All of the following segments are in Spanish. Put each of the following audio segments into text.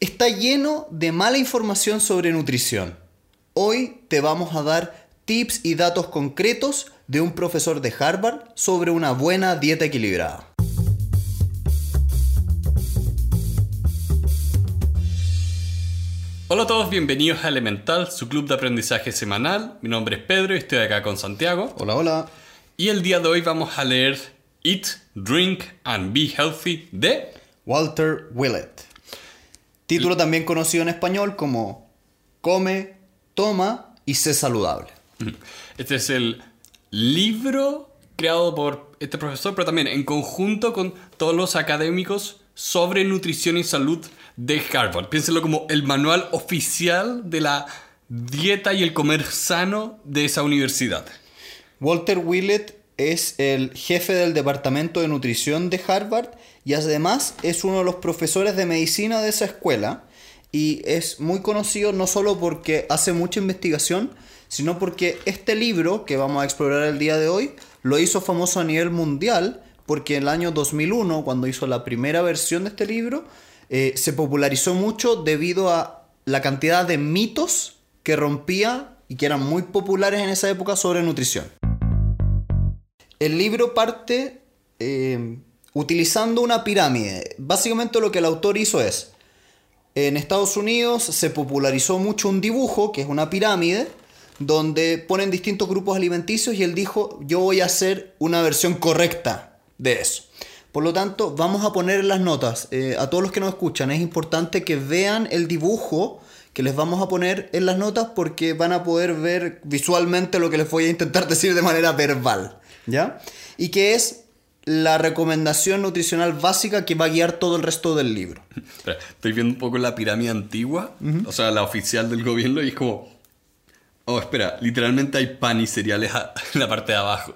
está lleno de mala información sobre nutrición. Hoy te vamos a dar tips y datos concretos de un profesor de Harvard sobre una buena dieta equilibrada. Hola a todos, bienvenidos a Elemental, su club de aprendizaje semanal. Mi nombre es Pedro y estoy acá con Santiago. Hola, hola. Y el día de hoy vamos a leer Eat, Drink and Be Healthy de Walter Willett. Título también conocido en español como Come, toma y sé saludable. Este es el libro creado por este profesor, pero también en conjunto con todos los académicos sobre nutrición y salud de Harvard. Piénsenlo como el manual oficial de la dieta y el comer sano de esa universidad. Walter Willett es el jefe del departamento de nutrición de Harvard y además es uno de los profesores de medicina de esa escuela y es muy conocido no solo porque hace mucha investigación, sino porque este libro que vamos a explorar el día de hoy lo hizo famoso a nivel mundial porque en el año 2001, cuando hizo la primera versión de este libro, eh, se popularizó mucho debido a la cantidad de mitos que rompía y que eran muy populares en esa época sobre nutrición. El libro parte eh, utilizando una pirámide. Básicamente lo que el autor hizo es, en Estados Unidos se popularizó mucho un dibujo, que es una pirámide, donde ponen distintos grupos alimenticios y él dijo, yo voy a hacer una versión correcta de eso. Por lo tanto, vamos a poner las notas. Eh, a todos los que nos escuchan, es importante que vean el dibujo que les vamos a poner en las notas porque van a poder ver visualmente lo que les voy a intentar decir de manera verbal. ¿Ya? Y que es la recomendación nutricional básica que va a guiar todo el resto del libro. Estoy viendo un poco la pirámide antigua, o sea, la oficial del gobierno, y es como. Oh, espera, literalmente hay pan y cereales en la parte de abajo.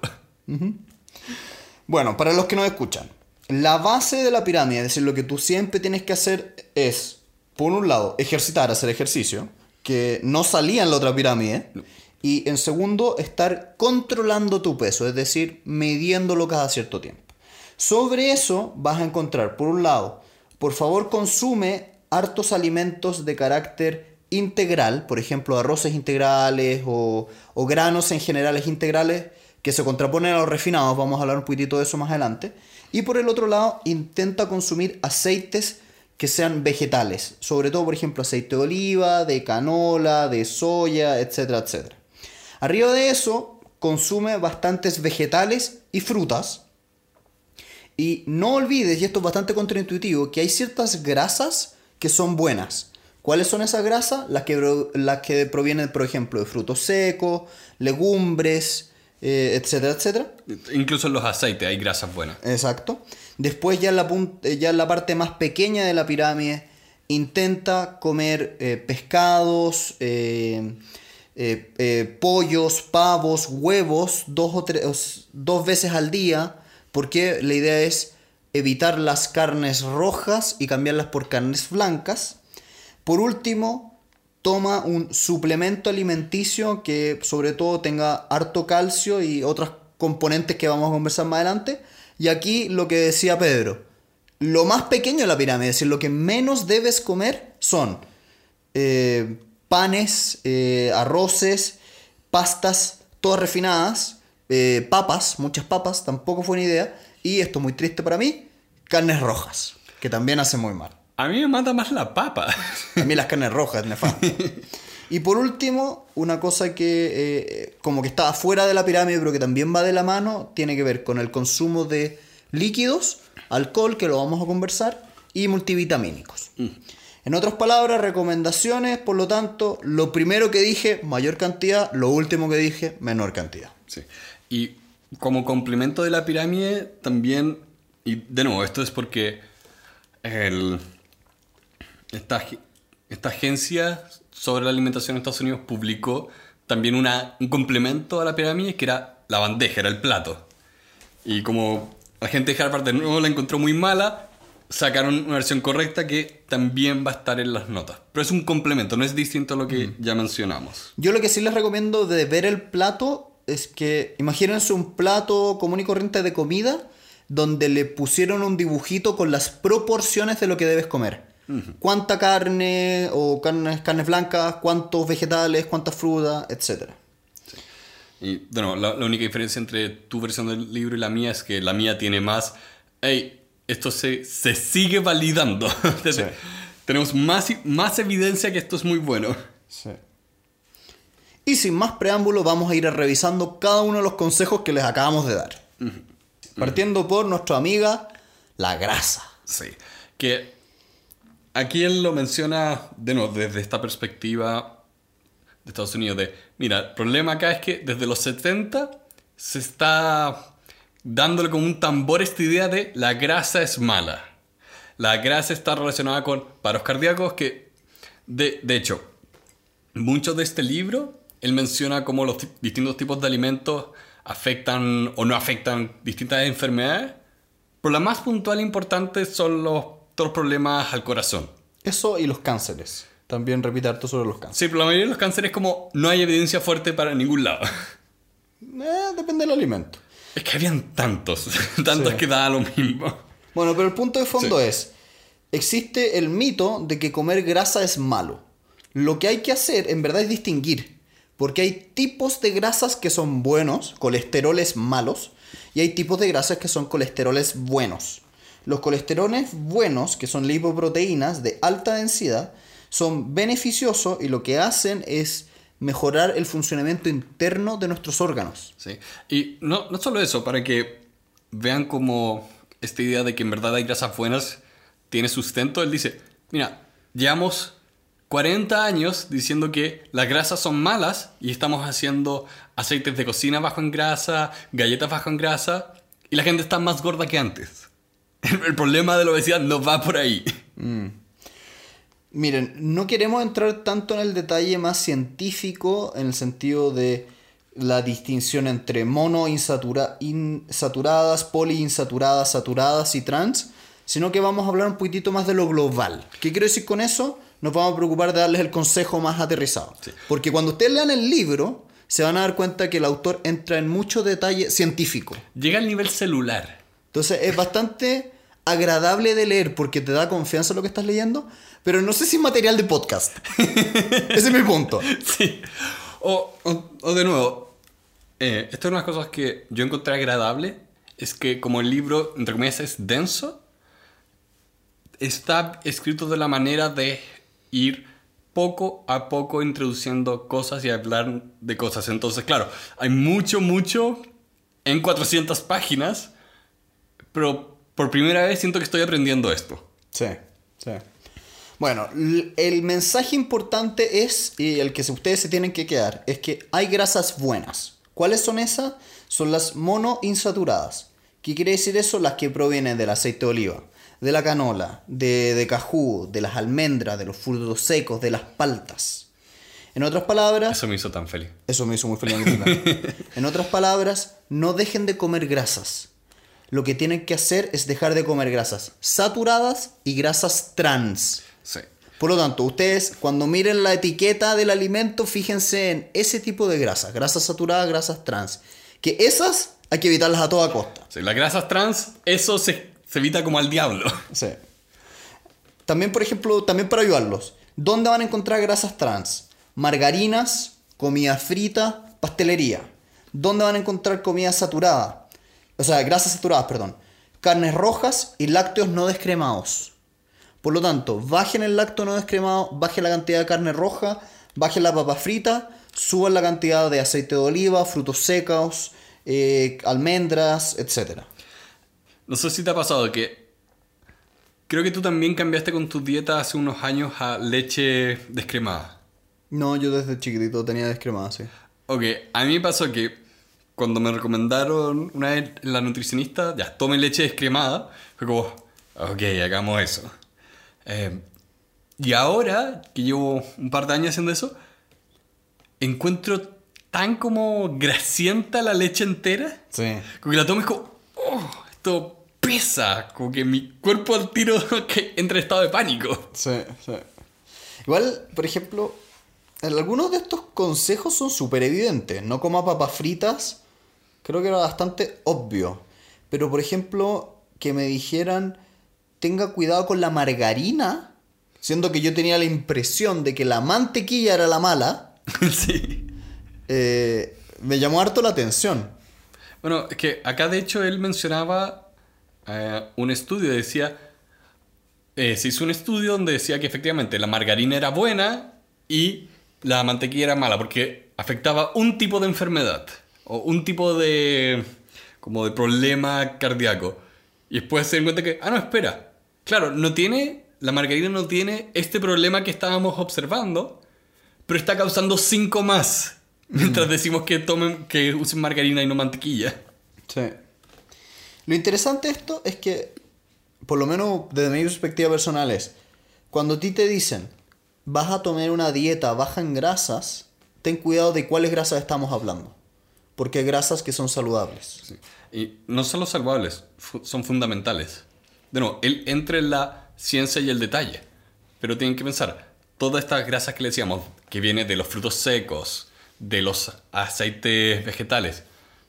Bueno, para los que no escuchan, la base de la pirámide, es decir, lo que tú siempre tienes que hacer es, por un lado, ejercitar, hacer ejercicio, que no salía en la otra pirámide. Y en segundo, estar controlando tu peso, es decir, midiéndolo cada cierto tiempo. Sobre eso vas a encontrar, por un lado, por favor consume hartos alimentos de carácter integral, por ejemplo, arroces integrales o, granos en generales integrales que se contraponen a los refinados, vamos a hablar un poquitito de eso más adelante. Y por el otro lado, intenta consumir aceites que sean vegetales, sobre todo, por ejemplo, aceite de oliva, de canola, de soya, etcétera, etcétera. Arriba de eso, consume bastantes vegetales y frutas. Y no olvides, y esto es bastante contraintuitivo, que hay ciertas grasas que son buenas. ¿Cuáles son esas grasas? Las que, las que provienen, por ejemplo, de frutos secos, legumbres, eh, etcétera, etcétera. Incluso en los aceites hay grasas buenas. Exacto. Después, ya en la, ya en la parte más pequeña de la pirámide, intenta comer eh, pescados, eh, eh, eh, pollos, pavos, huevos dos, o tres, dos veces al día, porque la idea es evitar las carnes rojas y cambiarlas por carnes blancas. Por último, toma un suplemento alimenticio que sobre todo tenga harto calcio y otros componentes que vamos a conversar más adelante. Y aquí lo que decía Pedro, lo más pequeño de la pirámide, es decir, lo que menos debes comer son eh, panes, eh, arroces, pastas, todas refinadas, eh, papas, muchas papas, tampoco fue una idea. Y esto es muy triste para mí, carnes rojas, que también hace muy mal. A mí me mata más la papa. A mí las carnes rojas, nefasto. Y por último, una cosa que eh, como que está fuera de la pirámide, pero que también va de la mano, tiene que ver con el consumo de líquidos, alcohol, que lo vamos a conversar, y multivitamínicos. Mm. En otras palabras, recomendaciones, por lo tanto, lo primero que dije, mayor cantidad, lo último que dije, menor cantidad. Sí. Y como complemento de la pirámide, también, y de nuevo, esto es porque el, esta, esta agencia sobre la alimentación en Estados Unidos publicó también una, un complemento a la pirámide que era la bandeja, era el plato. Y como la gente de Harvard de nuevo la encontró muy mala, sacaron una versión correcta que también va a estar en las notas. Pero es un complemento, no es distinto a lo que ya mencionamos. Yo lo que sí les recomiendo de ver el plato es que imagínense un plato común y corriente de comida donde le pusieron un dibujito con las proporciones de lo que debes comer. Cuánta carne o carnes, carnes blancas, cuántos vegetales, cuántas frutas, etc. Y bueno, la, la única diferencia entre tu versión del libro y la mía es que la mía tiene más. Hey, esto se, se sigue validando. Sí. Tenemos más, más evidencia que esto es muy bueno. Y sin más preámbulo, vamos a ir revisando cada uno de los consejos que les acabamos de dar. Partiendo por nuestra amiga, la grasa. Sí. Que aquí él lo menciona, de nuevo, desde esta perspectiva de Estados Unidos. De, mira, el problema acá es que desde los 70 se está dándole como un tambor esta idea de la grasa es mala. La grasa está relacionada con paros cardíacos que, de, de hecho, mucho de este libro, él menciona cómo los ti- distintos tipos de alimentos afectan o no afectan distintas enfermedades. Pero la más puntual e importante son los, todos los problemas al corazón. Eso y los cánceres. También repite harto sobre los cánceres. Sí, pero la mayoría de los cánceres como no hay evidencia fuerte para ningún lado. Eh, depende del alimento. Es que habían tantos, tantos Sí. que da lo mismo. Bueno, pero el punto de fondo Sí. es, existe el mito de que comer grasa es malo. Lo que hay que hacer en verdad es distinguir, porque hay tipos de grasas que son buenos, colesteroles malos, y hay tipos de grasas que son colesteroles buenos. Los colesteroles buenos, que son lipoproteínas de alta densidad, son beneficiosos y lo que hacen es mejorar el funcionamiento interno de nuestros órganos. Sí. Y no, no solo eso, para que vean como esta idea de que en verdad hay grasas buenas tiene sustento, él dice, mira, llevamos 40 años diciendo que las grasas son malas y estamos haciendo aceites de cocina bajo en grasa, galletas bajo en grasa y la gente está más gorda que antes. El problema de la obesidad no va por ahí. Miren, no queremos entrar tanto en el detalle más científico en el sentido de la distinción entre monoinsaturadas, poliinsaturadas, saturadas y trans, sino que vamos a hablar un poquitito más de lo global. ¿Qué quiero decir con eso? Nos vamos a preocupar de darles el consejo más aterrizado. Sí. Porque cuando ustedes lean el libro, se van a dar cuenta que el autor entra en mucho detalle científico. Llega al nivel celular. Entonces es bastante agradable de leer porque te da confianza en lo que estás leyendo, pero no sé si es material de podcast. Ese es mi punto. Sí. O, o- o de nuevo, eh, esto es una de las cosas que yo encontré agradable, es que como el libro, entre comillas, es denso, está escrito de la manera de ir poco a poco introduciendo cosas y hablar de cosas. Entonces, claro, hay mucho, mucho en 400 páginas, pero por primera vez siento que estoy aprendiendo esto. Sí, sí. Bueno, el mensaje importante es, y el que ustedes se tienen que quedar, es que hay grasas buenas. ¿Cuáles son esas? Son las monoinsaturadas. ¿Qué quiere decir eso? Las que provienen del aceite de oliva, de la canola, de, de cajú, de las almendras, de los frutos secos, de las paltas. En otras palabras, Eso me hizo tan feliz. Eso me hizo muy feliz. en otras palabras, no dejen de comer grasas. Lo que tienen que hacer es dejar de comer grasas saturadas y grasas trans. Por lo tanto, ustedes cuando miren la etiqueta del alimento, fíjense en ese tipo de grasas, grasas saturadas, grasas trans. Que esas hay que evitarlas a toda costa. Sí, las grasas trans, eso se, se evita como al diablo. Sí. También, por ejemplo, también para ayudarlos, ¿dónde van a encontrar grasas trans? Margarinas, comida frita, pastelería. ¿Dónde van a encontrar comida saturada? O sea, grasas saturadas, perdón. Carnes rojas y lácteos no descremados. Por lo tanto, bajen el lácteo no descremado, bajen la cantidad de carne roja, bajen la papa frita, suban la cantidad de aceite de oliva, frutos secos, eh, almendras, etc. No sé si te ha pasado que creo que tú también cambiaste con tu dieta hace unos años a leche descremada. No, yo desde chiquitito tenía descremada, sí. Ok, a mí me pasó que cuando me recomendaron una vez la nutricionista, ya, tome leche descremada, fue como, ok, hagamos eso. Eh, y ahora, que llevo un par de años haciendo eso, encuentro tan como grasienta la leche entera, Sí. como que la tomo y es como, oh, esto pesa, como que mi cuerpo al tiro que entra en estado de pánico. Sí, sí. Igual, por ejemplo, algunos de estos consejos son súper evidentes. No coma papas fritas, creo que era bastante obvio. Pero, por ejemplo, que me dijeran, tenga cuidado con la margarina, siendo que yo tenía la impresión de que la mantequilla era la mala, sí. eh, me llamó harto la atención. Bueno, es que acá de hecho él mencionaba eh, un estudio, decía, eh, se hizo un estudio donde decía que efectivamente la margarina era buena y la mantequilla era mala porque afectaba un tipo de enfermedad o un tipo de como de problema cardíaco. Y después se dan cuenta que, ah, no, espera. Claro, no tiene, la margarina no tiene este problema que estábamos observando, pero está causando cinco más. Mientras decimos que tomen, que usen margarina y no mantequilla. Sí. Lo interesante de esto es que, por lo menos desde mi perspectiva personal, es cuando a ti te dicen vas a tomar una dieta baja en grasas, ten cuidado de cuáles grasas estamos hablando. Porque hay grasas que son saludables. Sí. Y no solo saludables, fu- son fundamentales. De nuevo, él entra en la ciencia y el detalle. Pero tienen que pensar, todas estas grasas que le decíamos, que vienen de los frutos secos, de los aceites vegetales,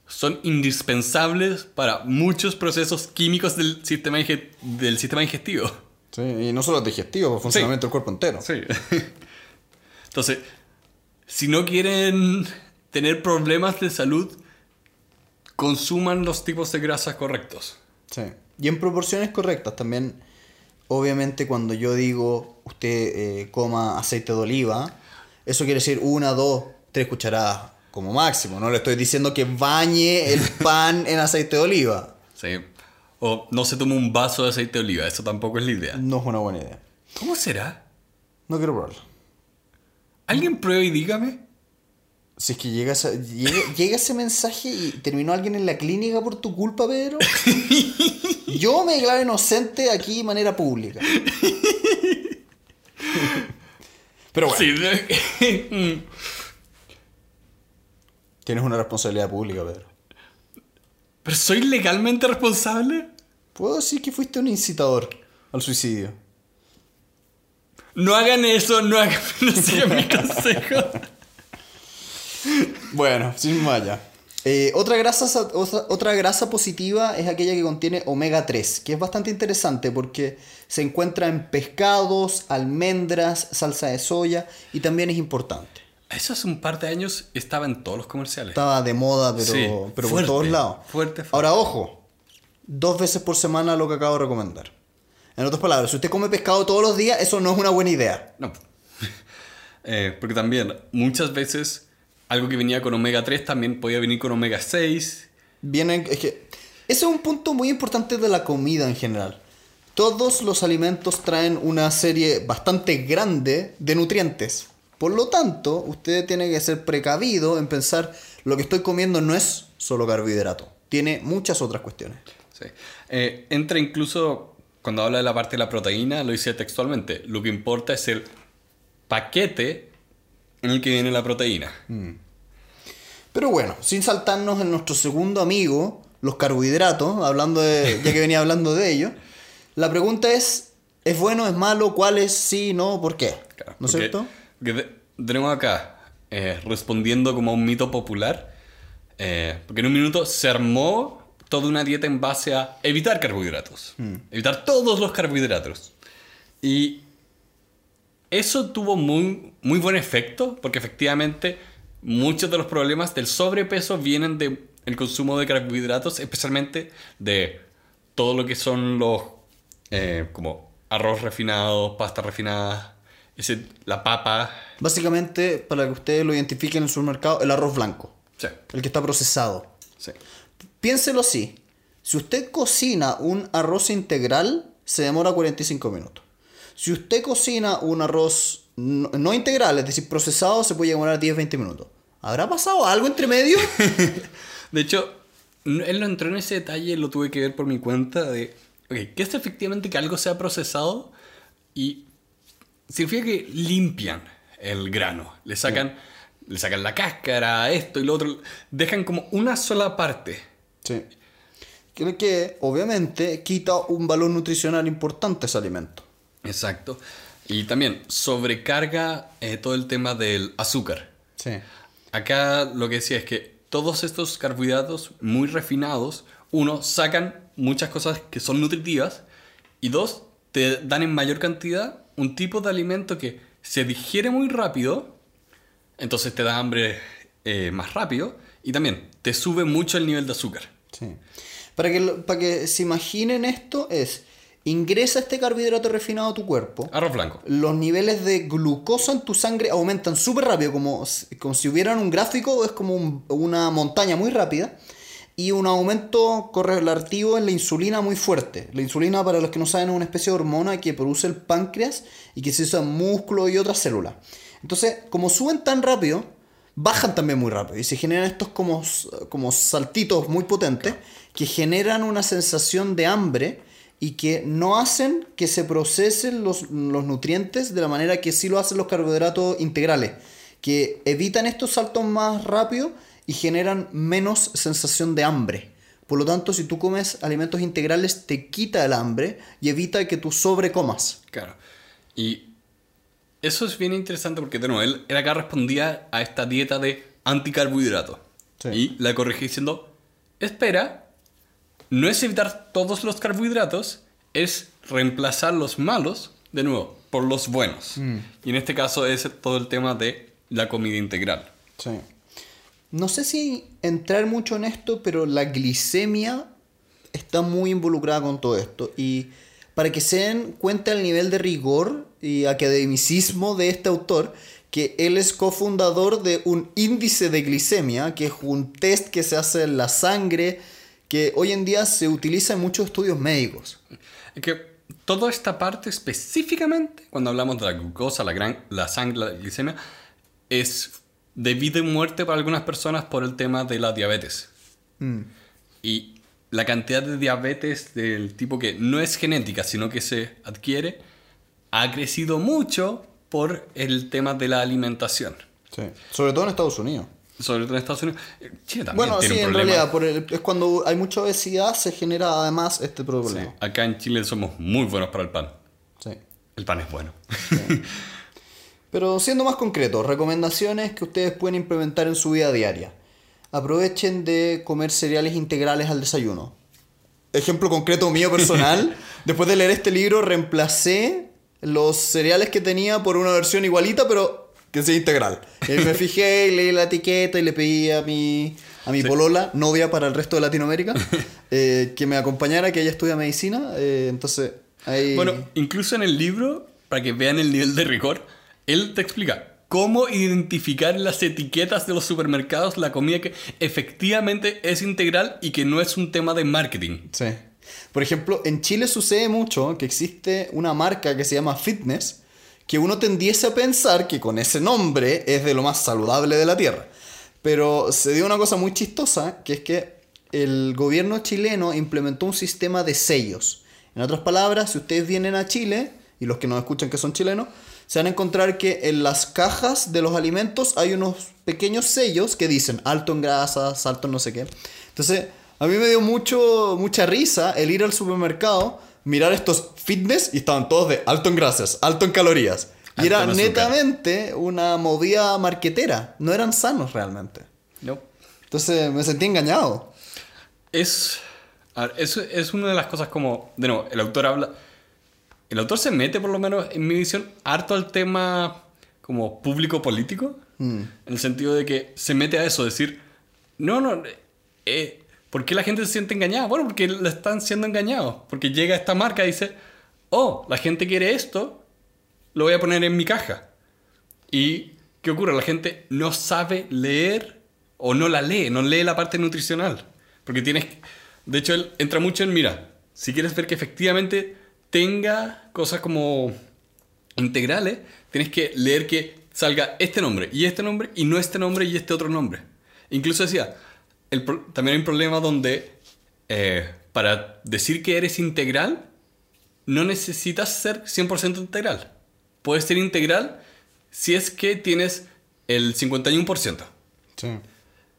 son indispensables para muchos procesos químicos del sistema, del sistema digestivo. Sí, y no solo digestivo, funcionamiento del cuerpo entero. Sí. Entonces, si no quieren tener problemas de salud, consuman los tipos de grasas correctos. Sí. Y en proporciones correctas también. Obviamente cuando yo digo usted eh, coma aceite de oliva, eso quiere decir una, dos, tres cucharadas como máximo. No le estoy diciendo que bañe el pan en aceite de oliva. Sí. O no se toma un vaso de aceite de oliva, eso tampoco es la idea. No es una buena idea. ¿Cómo será? No quiero probarlo. ¿Alguien pruebe y dígame? Si es que llega, esa- llega, llega ese mensaje y terminó alguien en la clínica por tu culpa, Pedro. Yo me declaro inocente aquí de manera pública. Pero bueno, Sí. de- tienes una responsabilidad pública, Pedro. ¿Pero soy legalmente responsable? Puedo decir que fuiste un incitador al suicidio. No hagan eso, no hagan, no sigan mi consejo. Bueno, sin más allá. Eh, otra, grasa, sa- otra, grasa positiva es aquella que contiene omega 3, que es bastante interesante porque se encuentra en pescados, almendras, salsa de soya y también es importante. Eso hace un par de años estaba en todos los comerciales. Estaba de moda, pero, Sí, pero por fuerte, todos lados. fuerte, fuerte. Ahora, ojo, dos veces por semana lo que acabo de recomendar. En otras palabras, si usted come pescado todos los días, eso no es una buena idea. No. Eh, porque también muchas veces algo que venía con omega 3 también podía venir con omega 6. Vienen, es que ese es un punto muy importante de la comida en general. Todos los alimentos traen una serie bastante grande de nutrientes. Por lo tanto, usted tiene que ser precavido en pensar lo que estoy comiendo no es solo carbohidrato, tiene muchas otras cuestiones. Sí. Eh, entra incluso cuando habla de la parte de la proteína, lo dice textualmente. Lo que importa es el paquete en el que viene la proteína. Pero bueno, sin saltarnos en nuestro segundo amigo, los carbohidratos, hablando de, ya que venía hablando de ello, la pregunta es, ¿es bueno, es malo? ¿Cuál es? Sí, no, ¿por qué? Claro, ¿No es cierto? porque tenemos acá, eh, respondiendo como a un mito popular, eh, porque en un minuto se armó toda una dieta en base a evitar carbohidratos, Hmm. evitar todos los carbohidratos. Y eso tuvo muy, muy buen efecto, porque efectivamente muchos de los problemas del sobrepeso vienen del el consumo de carbohidratos, especialmente de todo lo que son los, eh, como arroz refinado, pasta refinada, ese, la papa. Básicamente, para que ustedes lo identifiquen en el supermercado, el arroz blanco, Sí, el que está procesado. sí. Piénselo así, si usted cocina un arroz integral, se demora 45 minutos. Si usted cocina un arroz no, no integral, es decir, procesado, se puede demorar 10-20 minutos. ¿Habrá pasado algo entre medio? De hecho, él no entró en ese detalle, lo tuve que ver por mi cuenta de, ok, ¿qué es efectivamente que algo sea procesado? Y significa que limpian el grano, le sacan, le sacan la cáscara, esto y lo otro, dejan como una sola parte. Sí. Creo que, obviamente, quita un valor nutricional importante ese alimento. Exacto. Y también sobrecarga eh, todo el tema del azúcar. Sí. Acá lo que decía es que todos estos carbohidratos muy refinados, uno, sacan muchas cosas que son nutritivas y dos, te dan en mayor cantidad un tipo de alimento que se digiere muy rápido, entonces te da hambre eh, más rápido y también te sube mucho el nivel de azúcar. Sí. Para que, para que se imaginen esto es, ingresa este carbohidrato refinado a tu cuerpo, Arroz blanco. los niveles de glucosa en tu sangre aumentan súper rápido, como, como si hubieran un gráfico, es como un- una montaña muy rápida, y un aumento correlativo en la insulina muy fuerte. La insulina, para los que no saben, es una especie de hormona que produce el páncreas y que se usa en músculo y otras células. Entonces, como suben tan rápido, bajan también muy rápido y se generan estos como, como saltitos muy potentes que generan una sensación de hambre y que no hacen que se procesen los, los nutrientes de la manera que sí lo hacen los carbohidratos integrales, que evitan estos saltos más rápido y generan menos sensación de hambre. Por lo tanto, si tú comes alimentos integrales, te quita el hambre y evita que tú sobrecomas. Claro. Y eso es bien interesante porque, de nuevo, él, él acá respondía a esta dieta de anticarbohidrato. Sí. Y la corregí diciendo, espera, no es evitar todos los carbohidratos, es reemplazar los malos, de nuevo, por los buenos. Y en este caso es todo el tema de la comida integral. Sí. No sé si entrar mucho en esto, pero la glicemia está muy involucrada con todo esto. Y para que se den cuenta el nivel de rigor y academicismo de este autor, que él es cofundador de un índice de glicemia, que es un test que se hace en la sangre, que hoy en día se utiliza en muchos estudios médicos. Es que toda esta parte específicamente, cuando hablamos de la glucosa, la, gran, la sangre, la glicemia, es de vida y muerte para algunas personas por el tema de la diabetes. Y la cantidad de diabetes del tipo que no es genética, sino que se adquiere, ha crecido mucho por el tema de la alimentación. Sobre todo en Estados Unidos. Sobre todo en Estados Unidos. Eh, Chile también Bueno, tiene sí, un en problema. realidad, por el- es cuando hay mucha obesidad se genera además este Sí, problema. Acá en Chile somos muy buenos para el pan. Sí. El pan es bueno. Pero siendo más concreto, recomendaciones que ustedes pueden implementar en su vida diaria. Aprovechen de comer cereales integrales al desayuno. Ejemplo concreto mío personal, después de leer este libro reemplacé los cereales que tenía por una versión igualita, pero que sea integral. Y me fijé, y leí la etiqueta y le pedí a mi, a mi polola, novia para el resto de Latinoamérica, eh, que me acompañara, que ella estudia medicina. eh, entonces, ahí... Bueno, incluso en el libro, para que vean el nivel de rigor, él te explica cómo identificar en las etiquetas de los supermercados la comida que efectivamente es integral y que no es un tema de marketing. Sí. Por ejemplo, en Chile sucede mucho que existe una marca que se llama Fitness, que uno tendiese a pensar que con ese nombre es de lo más saludable de la Tierra. Pero se dio una cosa muy chistosa, que es que el gobierno chileno implementó un sistema de sellos. En otras palabras, si ustedes vienen a Chile, y los que nos escuchan que son chilenos, se van a encontrar que en las cajas de los alimentos hay unos pequeños sellos que dicen alto en grasas, alto en no sé qué. Entonces, a mí me dio mucho, mucha risa el ir al supermercado, mirar estos fitness y estaban todos de alto en grasas, alto en calorías. Y Alto era netamente una movida marquetera. No eran sanos realmente. No. Entonces me sentí engañado. Es, a ver, es, es una de las cosas como, de nuevo, el autor habla, el autor se mete por lo menos en mi visión harto al tema como público político, en el sentido de que se mete a eso, decir, no, no, eh, ¿por qué la gente se siente engañada? Bueno, porque le están siendo engañados, porque llega esta marca y dice, oh, la gente quiere esto, lo voy a poner en mi caja. ¿Y qué ocurre? La gente no sabe leer o no la lee, no lee la parte nutricional. Porque tienes... De hecho, él entra mucho en, mira, si quieres ver que efectivamente tenga cosas como integrales, tienes que leer que salga este nombre y este nombre y no este nombre y este otro nombre. Incluso decía, el pro- también hay un problema donde eh, para decir que eres integral, no necesitas ser 100% integral. Puedes ser integral si es que tienes el 51%. Sí.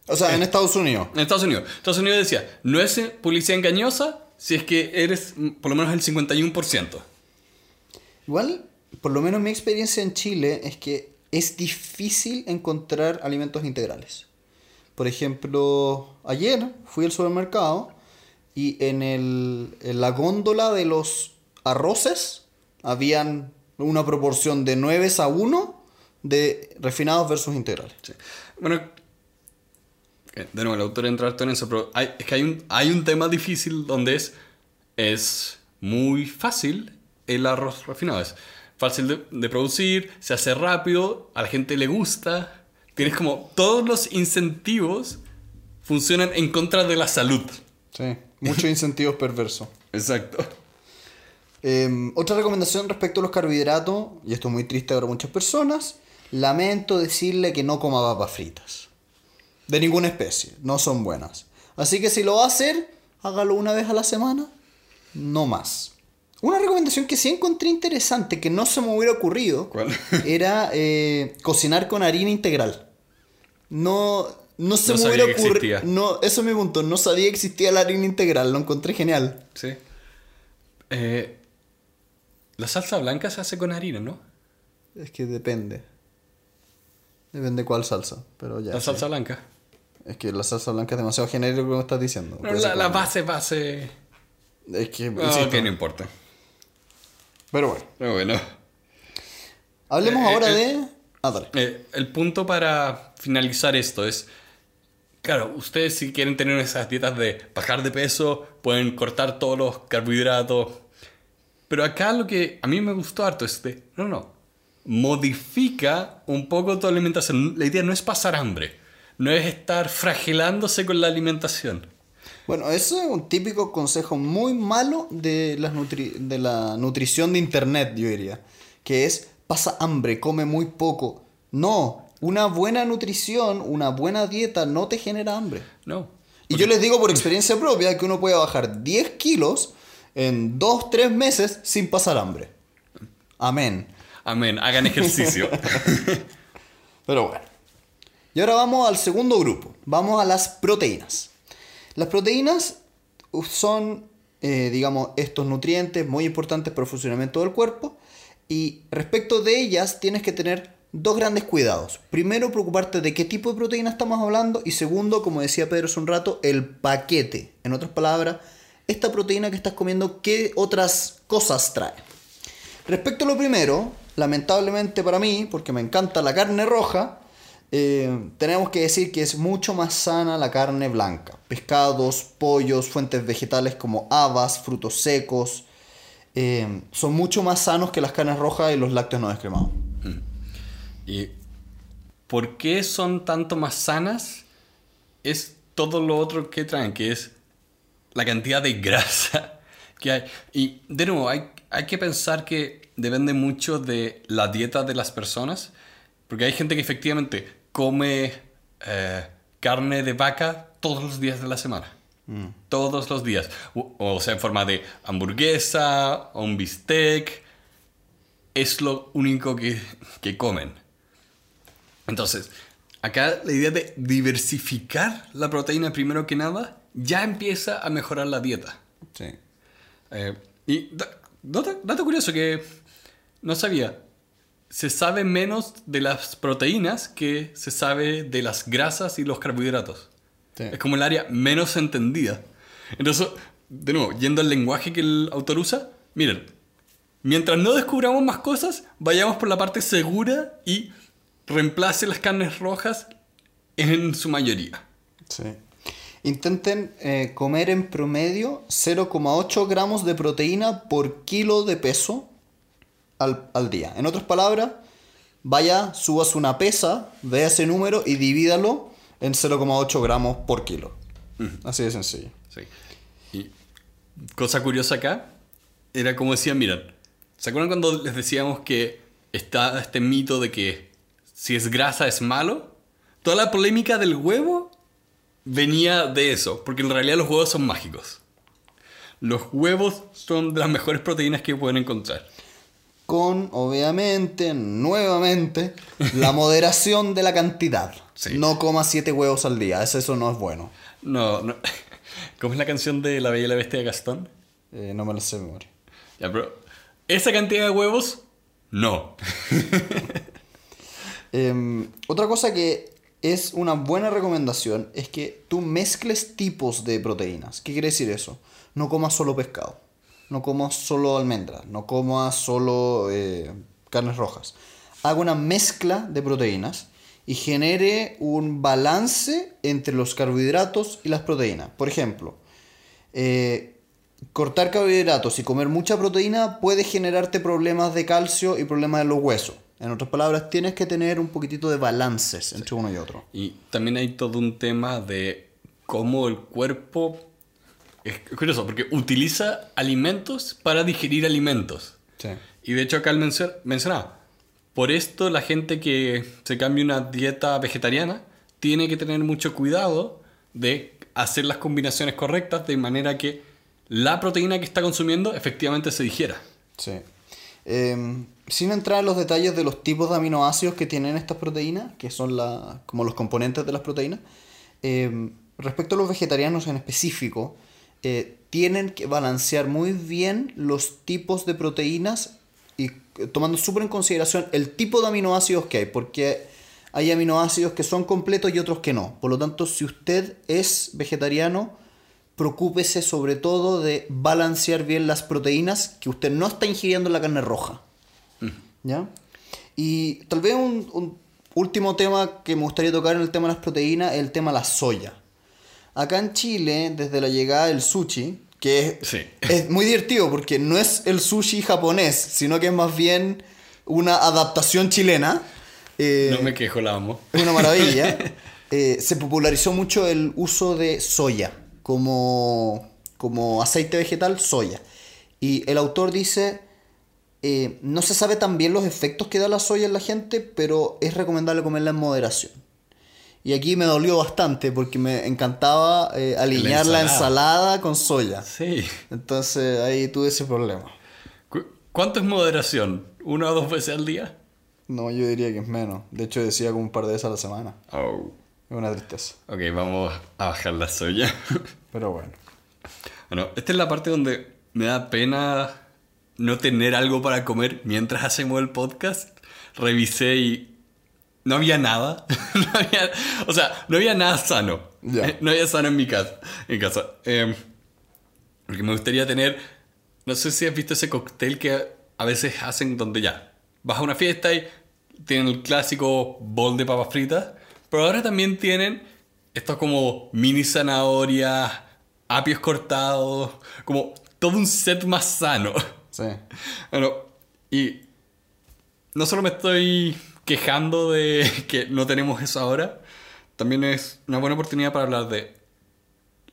O sea, en Estados Unidos. En Estados Unidos. Estados Unidos decía, no es eh, publicidad engañosa si es que eres mm, por lo menos el 51%. Igual, por lo menos mi experiencia en Chile es que es difícil encontrar alimentos integrales. Por ejemplo, ayer fui al supermercado y en, el, en la góndola de los arroces habían una proporción de 9 a 1 de refinados versus integrales. Sí. Bueno, eh, de nuevo, el autor entra en eso, pero hay, es que hay un, hay un tema difícil donde es, es muy fácil el arroz refinado. Es fácil de, de producir, se hace rápido, a la gente le gusta. Tienes como todos los incentivos funcionan en contra de la salud. Sí, muchos incentivos perversos. Exacto. Eh, otra recomendación respecto a los carbohidratos, y esto es muy triste para muchas personas, lamento decirle que no coma papas fritas. De ninguna especie, no son buenas. Así que si lo va a hacer, hágalo una vez a la semana, no más. Una recomendación que sí encontré interesante, que no se me hubiera ocurrido, ¿Cuál? era eh, cocinar con harina integral. No, no se No me hubiera que ocurrido. No, eso es mi punto. No sabía que existía la harina integral, lo encontré genial. Sí. Eh, la salsa blanca se hace con harina, ¿no? Es que depende. Depende cuál salsa, pero ya. La sí. salsa blanca. Es que la salsa blanca es demasiado genérico que me estás diciendo. No, la, base, base. Es que, No, insisto. ok, no importa. Pero bueno. Pero bueno. Hablemos Eh, ahora eh, de. Ah, dale. Eh, el punto para finalizar esto es, claro, ustedes si quieren tener esas dietas de bajar de peso, pueden cortar todos los carbohidratos. Pero acá lo que a mí me gustó harto es de, no, no, modifica un poco tu alimentación. La idea no es pasar hambre, no es estar fragilándose con la alimentación. Bueno, eso es un típico consejo muy malo de, las nutri- de la nutrición de internet, yo diría. Que es, pasa hambre, come muy poco. No, una buena nutrición, una buena dieta no te genera hambre. No. Y yo les digo por experiencia propia que uno puede bajar 10 kilos en 2, 3 meses sin pasar hambre. Amén. Amén, hagan ejercicio. Pero bueno. Y ahora vamos al segundo grupo. Vamos a las proteínas. Las proteínas son, eh, digamos, estos nutrientes muy importantes para el funcionamiento del cuerpo. Y respecto de ellas tienes que tener dos grandes cuidados. Primero, preocuparte de qué tipo de proteína estamos hablando. Y segundo, como decía Pedro hace un rato, el paquete. En otras palabras, esta proteína que estás comiendo, ¿qué otras cosas trae? Respecto a lo primero, lamentablemente para mí, porque me encanta la carne roja, eh, tenemos que decir que es mucho más sana la carne blanca. Pescados, pollos, fuentes vegetales como habas, frutos secos, eh, son mucho más sanos que las carnes rojas y los lácteos no descremados. ¿Y por qué son tanto más sanas? Es todo lo otro que traen, que es la cantidad de grasa que hay. Y de nuevo, hay, hay que pensar que depende mucho de la dieta de las personas, porque hay gente que efectivamente come eh, carne de vaca todos los días de la semana. Todos los días. O, o sea, en forma de hamburguesa, o un bistec. Es lo único que, que comen. Entonces, acá la idea de diversificar la proteína primero que nada ya empieza a mejorar la dieta. Sí. Eh, y da- dato, dato curioso que no sabía. Se sabe menos de las proteínas que se sabe de las grasas y los carbohidratos. Sí. Es como el área menos entendida. Entonces, de nuevo, yendo al lenguaje que el autor usa, miren, mientras no descubramos más cosas, vayamos por la parte segura y reemplace las carnes rojas en su mayoría. Sí. Intenten eh, comer en promedio 0,8 gramos de proteína por kilo de peso al, al día. En otras palabras, vaya, subas una pesa, vea ese número y divídalo en 0,8 gramos por kilo. Así de sencillo. Sí. Y cosa curiosa acá, era como decían, miren, ¿se acuerdan cuando les decíamos que está este mito de que si es grasa es malo? Toda la polémica del huevo venía de eso, porque en realidad los huevos son mágicos. Los huevos son de las mejores proteínas que pueden encontrar. Con, obviamente, nuevamente, la moderación de la cantidad. Sí. No coma 7 huevos al día, eso, eso no es bueno. No, no. ¿Cómo es la canción de La Bella y la Bestia de Gastón? Eh, no me lo sé de memoria. Ya, pero esa cantidad de huevos, no. Em, otra cosa que es una buena recomendación es que tú mezcles tipos de proteínas. ¿Qué quiere decir eso? No comas solo pescado. No comas solo almendras, no comas solo eh, carnes rojas. Haga una mezcla de proteínas y genere un balance entre los carbohidratos y las proteínas. Por ejemplo, eh, cortar carbohidratos y comer mucha proteína puede generarte problemas de calcio y problemas de los huesos. En otras palabras, tienes que tener un poquitito de balances entre uno y otro. Y también hay todo un tema de cómo el cuerpo... Es curioso, porque utiliza alimentos para digerir alimentos. Sí. Y de hecho acá él mencio- mencionaba, por esto la gente que se cambia una dieta vegetariana tiene que tener mucho cuidado de hacer las combinaciones correctas de manera que la proteína que está consumiendo efectivamente se digiera. Sí. Eh, sin entrar en los detalles de los tipos de aminoácidos que tienen estas proteínas, que son la, como los componentes de las proteínas, eh, respecto a los vegetarianos en específico, eh, tienen que balancear muy bien los tipos de proteínas y eh, tomando súper en consideración el tipo de aminoácidos que hay, porque hay aminoácidos que son completos y otros que no. Por lo tanto, si usted es vegetariano, preocúpese sobre todo de balancear bien las proteínas que usted no está ingiriendo en la carne roja. ¿Ya? Y tal vez un, un último tema que me gustaría tocar en el tema de las proteínas es el tema de la soya. Acá en Chile, desde la llegada del sushi, que es, Sí. es muy divertido porque no es el sushi japonés, sino que es más bien una adaptación chilena. Eh, No me quejo, la amo. es una maravilla. Eh, se popularizó mucho el uso de soya como, como aceite vegetal, soya. Y el autor dice, eh, no se sabe tan bien los efectos que da la soya en la gente, pero es recomendable comerla en moderación. Y aquí me dolió bastante porque me encantaba eh, alinear la ensalada. ensalada con soya. Sí. Entonces ahí tuve ese problema. Cu- ¿Cuánto es moderación? ¿Una o dos veces al día? No, yo diría que es menos. De hecho decía como un par de veces a la semana. Oh. Es una tristeza. Ok, vamos a bajar la soya. Pero bueno. Bueno, esta es la parte donde me da pena no tener algo para comer mientras hacemos el podcast. Revisé y no había nada. No había- o sea, no había nada sano. No había sano en mi casa. En casa. Eh, porque me gustaría tener. No sé si has visto ese cóctel que a veces hacen donde ya vas a una fiesta y tienen el clásico bol de papas fritas. Pero ahora también tienen estos como mini zanahorias, apios cortados, como todo un set más sano. Sí. Bueno, y no solo me estoy quejando de que no tenemos eso ahora, también es una buena oportunidad para hablar de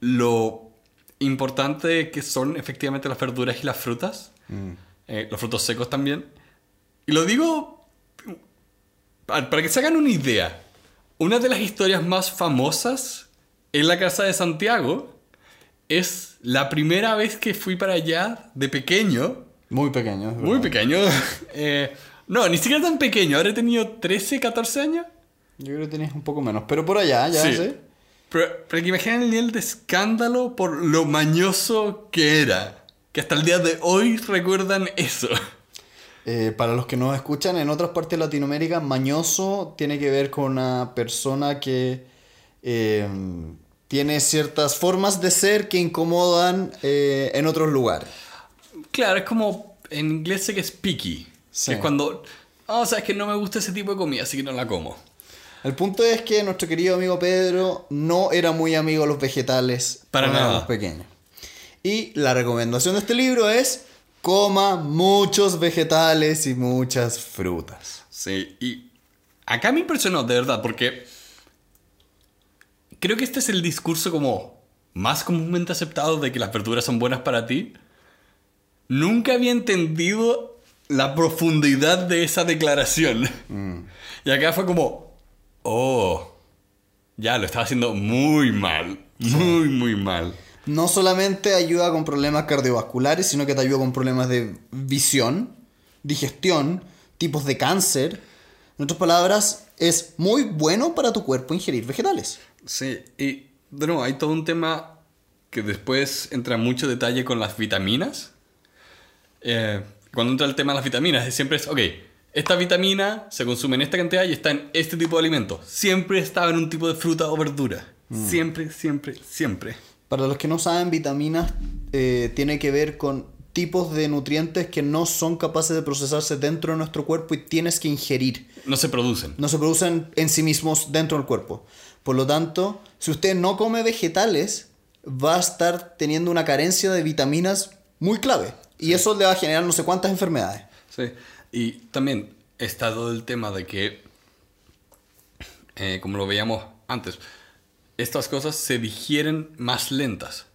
lo importante que son efectivamente las verduras y las frutas, eh, los frutos secos también. Y lo digo pa- para que se hagan una idea. Una de las historias más famosas en la casa de Santiago es la primera vez que fui para allá de pequeño Muy pequeño. muy pequeño. Eh, no, ni siquiera tan pequeño. Ahora he tenido 13, 14 años. Yo creo que tenías un poco menos. Pero por allá, ya Sí. sé. Pero, pero que imaginen el nivel de escándalo por lo mañoso que era. Que hasta el día de hoy recuerdan eso. Eh, para los que nos escuchan, en otras partes de Latinoamérica, mañoso tiene que ver con una persona que eh, tiene ciertas formas de ser que incomodan eh, en otros lugares. Claro, es como en inglés sé que es picky. Sí. Que es cuando. Oh, o sea, es que no me gusta ese tipo de comida, así que no la como. El punto es que nuestro querido amigo Pedro no era muy amigo de los vegetales Para nada. éramos pequeños. Y la recomendación de este libro es coma muchos vegetales y muchas frutas. Sí, y acá me impresionó, de verdad, porque creo que este es el discurso como más comúnmente aceptado de que las verduras son buenas para ti. Nunca había entendido la profundidad de esa declaración. Y acá fue como, oh, ya lo estaba haciendo muy mal, muy, muy mal. No solamente ayuda con problemas cardiovasculares, sino que te ayuda con problemas de visión, digestión, tipos de cáncer. En otras palabras, es muy bueno para tu cuerpo ingerir vegetales. Sí, y de nuevo, hay todo un tema que después entra en mucho detalle con las vitaminas. Eh, cuando entra el tema de las vitaminas, siempre es, ok, esta vitamina se consume en esta cantidad y está en este tipo de alimentos. Siempre estaba en un tipo de fruta o verdura. Siempre, siempre, siempre. Para los que no saben, vitaminas eh, tiene que ver con tipos de nutrientes que no son capaces de procesarse dentro de nuestro cuerpo y tienes que ingerir. No se producen. No se producen en sí mismos dentro del cuerpo. Por lo tanto, si usted no come vegetales, va a estar teniendo una carencia de vitaminas muy clave. Y eso le va a generar no sé cuántas enfermedades. Sí. Y también está todo el tema de que, eh, como lo veíamos antes, estas cosas se digieren más lentas.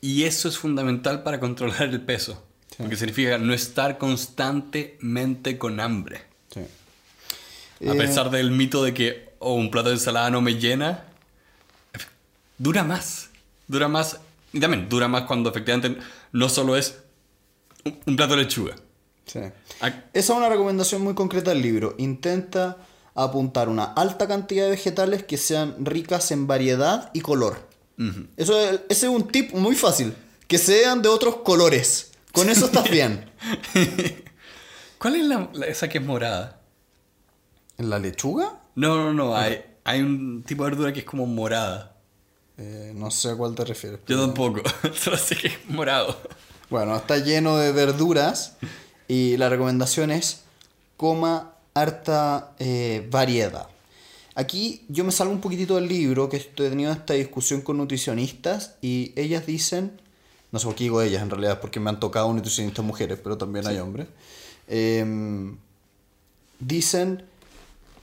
Y eso es fundamental para controlar el peso. Porque significa no estar constantemente con hambre. Sí. A pesar del mito de que oh, un plato de ensalada no me llena, dura más. Dura más. Y también dura más cuando efectivamente no solo es un- plato de lechuga. Sí. Ah, Esa es una recomendación muy concreta del libro. Intenta apuntar una alta cantidad de vegetales que sean ricas en variedad y color. Eso es, ese es un tip muy fácil. Que sean de otros colores. Con eso estás bien. ¿Cuál es la, la- esa que es morada? ¿La lechuga? No, no, no. Hay, hay un tipo de verdura que es como morada. Eh, no sé a cuál te refieres. Yo tampoco. Solo sé que es morado. Bueno, está lleno de verduras y la recomendación es coma harta eh, variedad. Aquí yo me salgo un poquitito del libro, que estoy teniendo esta discusión con nutricionistas y ellas dicen, no sé por qué digo ellas en realidad, porque me han tocado nutricionistas mujeres, pero también hay hombres, em, dicen,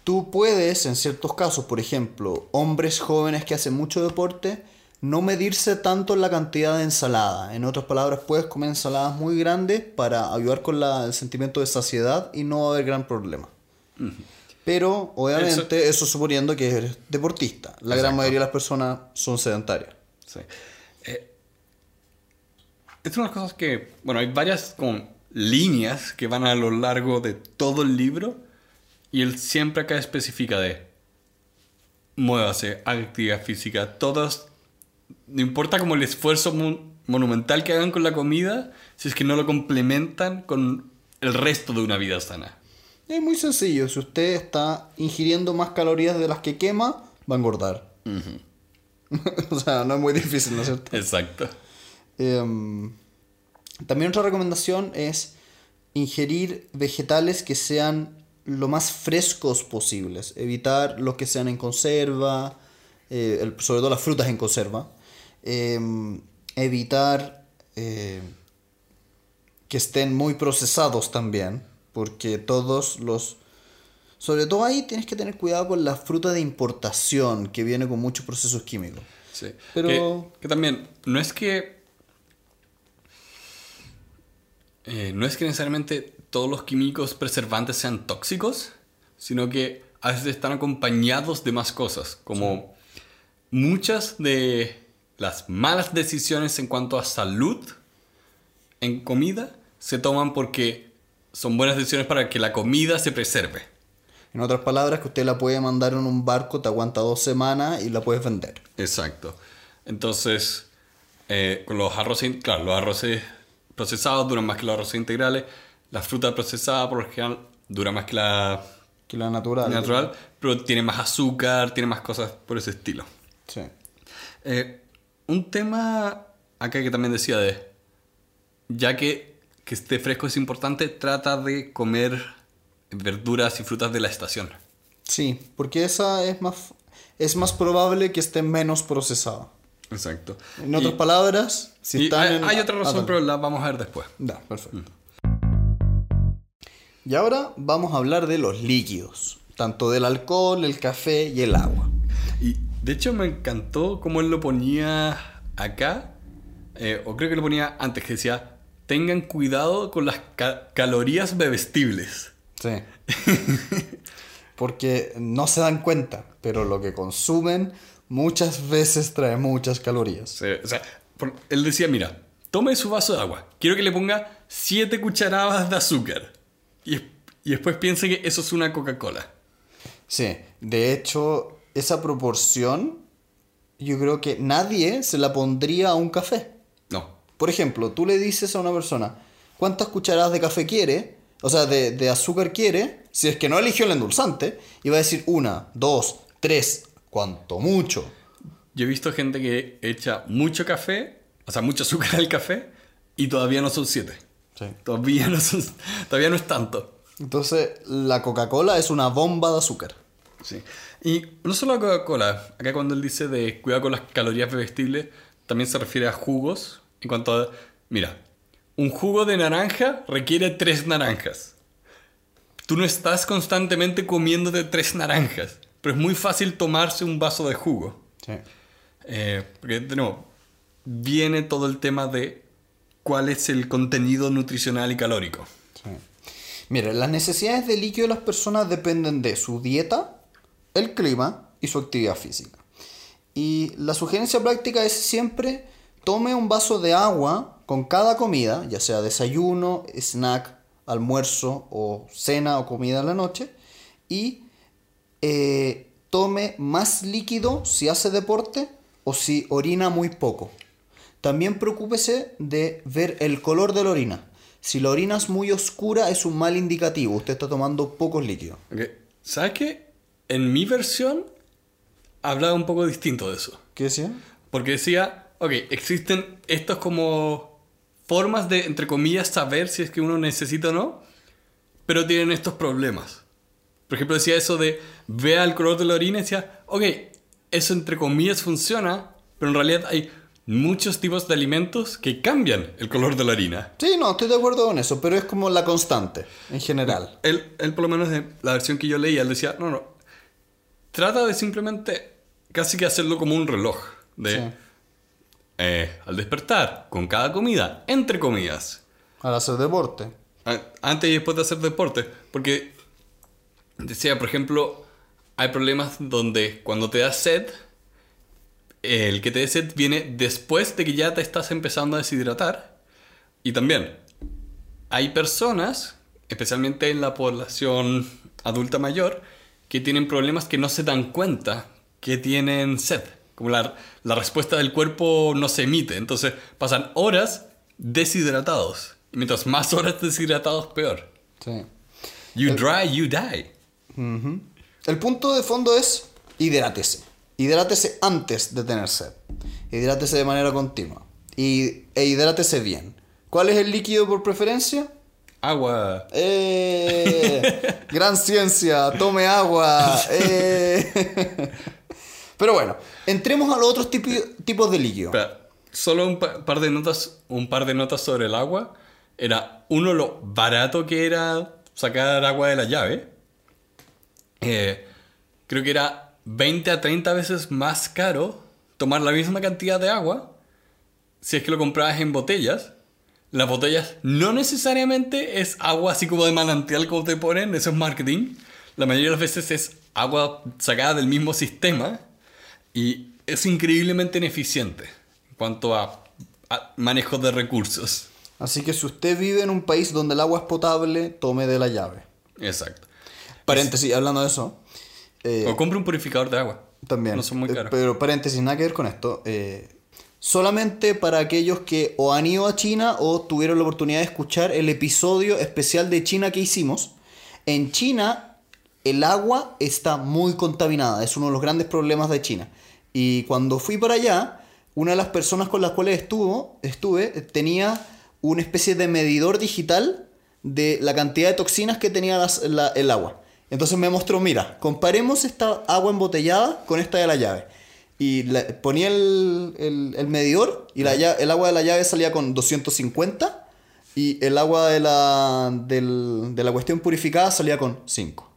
tú puedes, en ciertos casos, por ejemplo, hombres jóvenes que hacen mucho deporte, no medirse tanto en la cantidad de ensalada. En otras palabras, puedes comer ensaladas muy grandes para ayudar con la- el sentimiento de saciedad y no va a haber gran problema. Pero, obviamente, eso, suponiendo que eres deportista. La gran mayoría de las personas son sedentarias. Sí. Eh, es una de las cosas que, bueno, hay varias como líneas que van a lo largo de todo el libro y él siempre acá especifica de muévase, haga actividad física, todos, no importa como el esfuerzo mon- monumental que hagan con la comida, si es que no lo complementan con el resto de una vida sana. Es muy sencillo. Si usted está ingiriendo más calorías de las que quema, va a engordar. o sea, no es muy difícil, ¿no es cierto? Exacto. Em, también otra recomendación es ingerir vegetales que sean lo más frescos posibles. Evitar los que sean en conserva, eh, el- sobre todo las frutas en conserva. Em, evitar eh, que estén muy procesados también, porque todos los... Sobre todo ahí tienes que tener cuidado con la fruta de importación, que viene con muchos procesos químicos. Sí. Pero- Que, que también, no es que. eh, no es que necesariamente todos los químicos preservantes sean tóxicos, sino que a veces están acompañados de más cosas, como muchas de las malas decisiones en cuanto a salud en comida se toman porque son buenas decisiones para que la comida se preserve. En otras palabras, que usted la puede mandar en un barco, te aguanta dos semanas y la puedes vender. Exacto. Entonces, eh, con los arroces, claro, los arroces procesados duran más que los arroces integrales. La fruta procesada, por lo general, dura más que la Que la natural. natural, pero tiene más azúcar, tiene más cosas por ese estilo. Sí. Eh, un tema acá que también decía de, ya que, que esté fresco es importante, trata de comer verduras y frutas de la estación. Sí, porque esa es más, es más probable que esté menos procesada. Exacto. En otras Y- palabras, si y están hay, en- hay otra Ah, razón, pero la vamos a ver después. Da, perfecto. Y ahora vamos a hablar de los líquidos, tanto del alcohol, el café y el agua. Y de hecho me encantó cómo él lo ponía acá, eh, o creo que lo ponía antes, que decía, tengan cuidado con las ca- calorías bebestibles. Sí. Porque no se dan cuenta, pero lo que consumen muchas veces trae muchas calorías. Sí, o sea, por- él decía, mira, tome su vaso de agua, quiero que le ponga 7 cucharadas de azúcar. Y, es- y después piense que eso es una Coca-Cola. Sí, de hecho, esa proporción yo creo que nadie se la pondría a un café. No. Por ejemplo, tú le dices a una persona cuántas cucharadas de café quiere, o sea, de, de azúcar quiere, si es que no eligió el endulzante, y va a decir una, dos, tres, cuanto mucho. Yo he visto gente que echa mucho café, o sea, mucho azúcar al café, Y todavía no son 7. Sí. Todavía no, son, todavía no es tanto. Entonces, la Coca-Cola es una bomba de azúcar. Sí. Y no solo a Coca-Cola. Acá cuando él dice de cuidado con las calorías bebestibles, también se refiere a jugos. En cuanto a... Mira, un jugo de naranja requiere tres naranjas. Tú no estás constantemente comiéndote tres naranjas, pero es muy fácil tomarse un vaso de jugo. Sí. Eh, porque, de nuevo, viene todo el tema de cuál es el contenido nutricional y calórico. Sí. Mira, las necesidades de líquido de las personas dependen de su dieta, el clima y su actividad física. Y la sugerencia práctica es siempre tome un vaso de agua con cada comida, ya sea desayuno, snack, almuerzo o cena o comida en la noche, y eh, tome más líquido si hace deporte o si orina muy poco. También preocúpese de ver el color de la orina. Si la orina es muy oscura es un mal indicativo, usted está tomando pocos líquidos. Ok, ¿Sabes qué? En mi versión hablaba un poco distinto de eso. ¿Qué decía? Porque decía, ok, existen estas como formas de, entre comillas, saber si es que uno necesita o no, pero tienen estos problemas. Por ejemplo, decía eso de, vea el color de la orina y decía, ok, eso entre comillas funciona, pero en realidad hay muchos tipos de alimentos que cambian el color de la orina. Sí, no, estoy de acuerdo con eso, pero es como la constante, en general. Él, él por lo menos en la versión que yo leía, él decía, no, no, trata de simplemente casi que hacerlo como un reloj. De, Sí. eh, al despertar, con cada comida, entre comidas, Al hacer deporte. antes y después de hacer deporte. Porque decía, por ejemplo, hay problemas donde cuando te da sed, el que te dé sed viene después de que ya te estás empezando a deshidratar. Y también hay personas, especialmente en la población adulta mayor, que tienen problemas que no se dan cuenta que tienen sed. Como la, la respuesta del cuerpo no se emite. Entonces pasan horas deshidratados. Y mientras más horas deshidratados, peor. Sí. You dry, you die. El punto de fondo es hidrátese. Hidrátese antes de tener sed. Hidrátese de manera continua. Y, e hidrátese bien. ¿Cuál es el líquido por preferencia? Agua. ¡Eh! ¡Gran ciencia! ¡Tome agua! ¡Eh! Pero bueno, entremos a los otros tipi- tipos de líquido. Espera, solo un pa- par de notas, un par de notas sobre el agua. Era uno lo barato que era sacar agua de la llave. Eh, creo que era 20 a 30 veces más caro tomar la misma cantidad de agua si es que lo comprabas en botellas. Las botellas no necesariamente es agua así como de manantial como te ponen, eso es marketing. La mayoría de las veces es agua sacada del mismo sistema y es increíblemente ineficiente en cuanto a, a manejo de recursos. Así que si usted vive en un país donde el agua es potable, tome de la llave. Exacto. Paréntesis, hablando de eso. Eh, O compre un purificador de agua. También. No son muy Eh, caros. Pero paréntesis, nada que ver con esto. eh, solamente para aquellos que o han ido a China o tuvieron la oportunidad de escuchar el episodio especial de China que hicimos. En China el agua está muy contaminada. Es uno de los grandes problemas de China. Y cuando fui para allá, una de las personas con las cuales estuvo, estuve tenía una especie de medidor digital de la cantidad de toxinas que tenía las- la- el agua. Entonces me mostró, mira, comparemos esta agua embotellada con esta de la llave. Y la- ponía el, el- el medidor y la el agua de la llave salía con 250 y el agua de la, del- de la cuestión purificada salía con 5.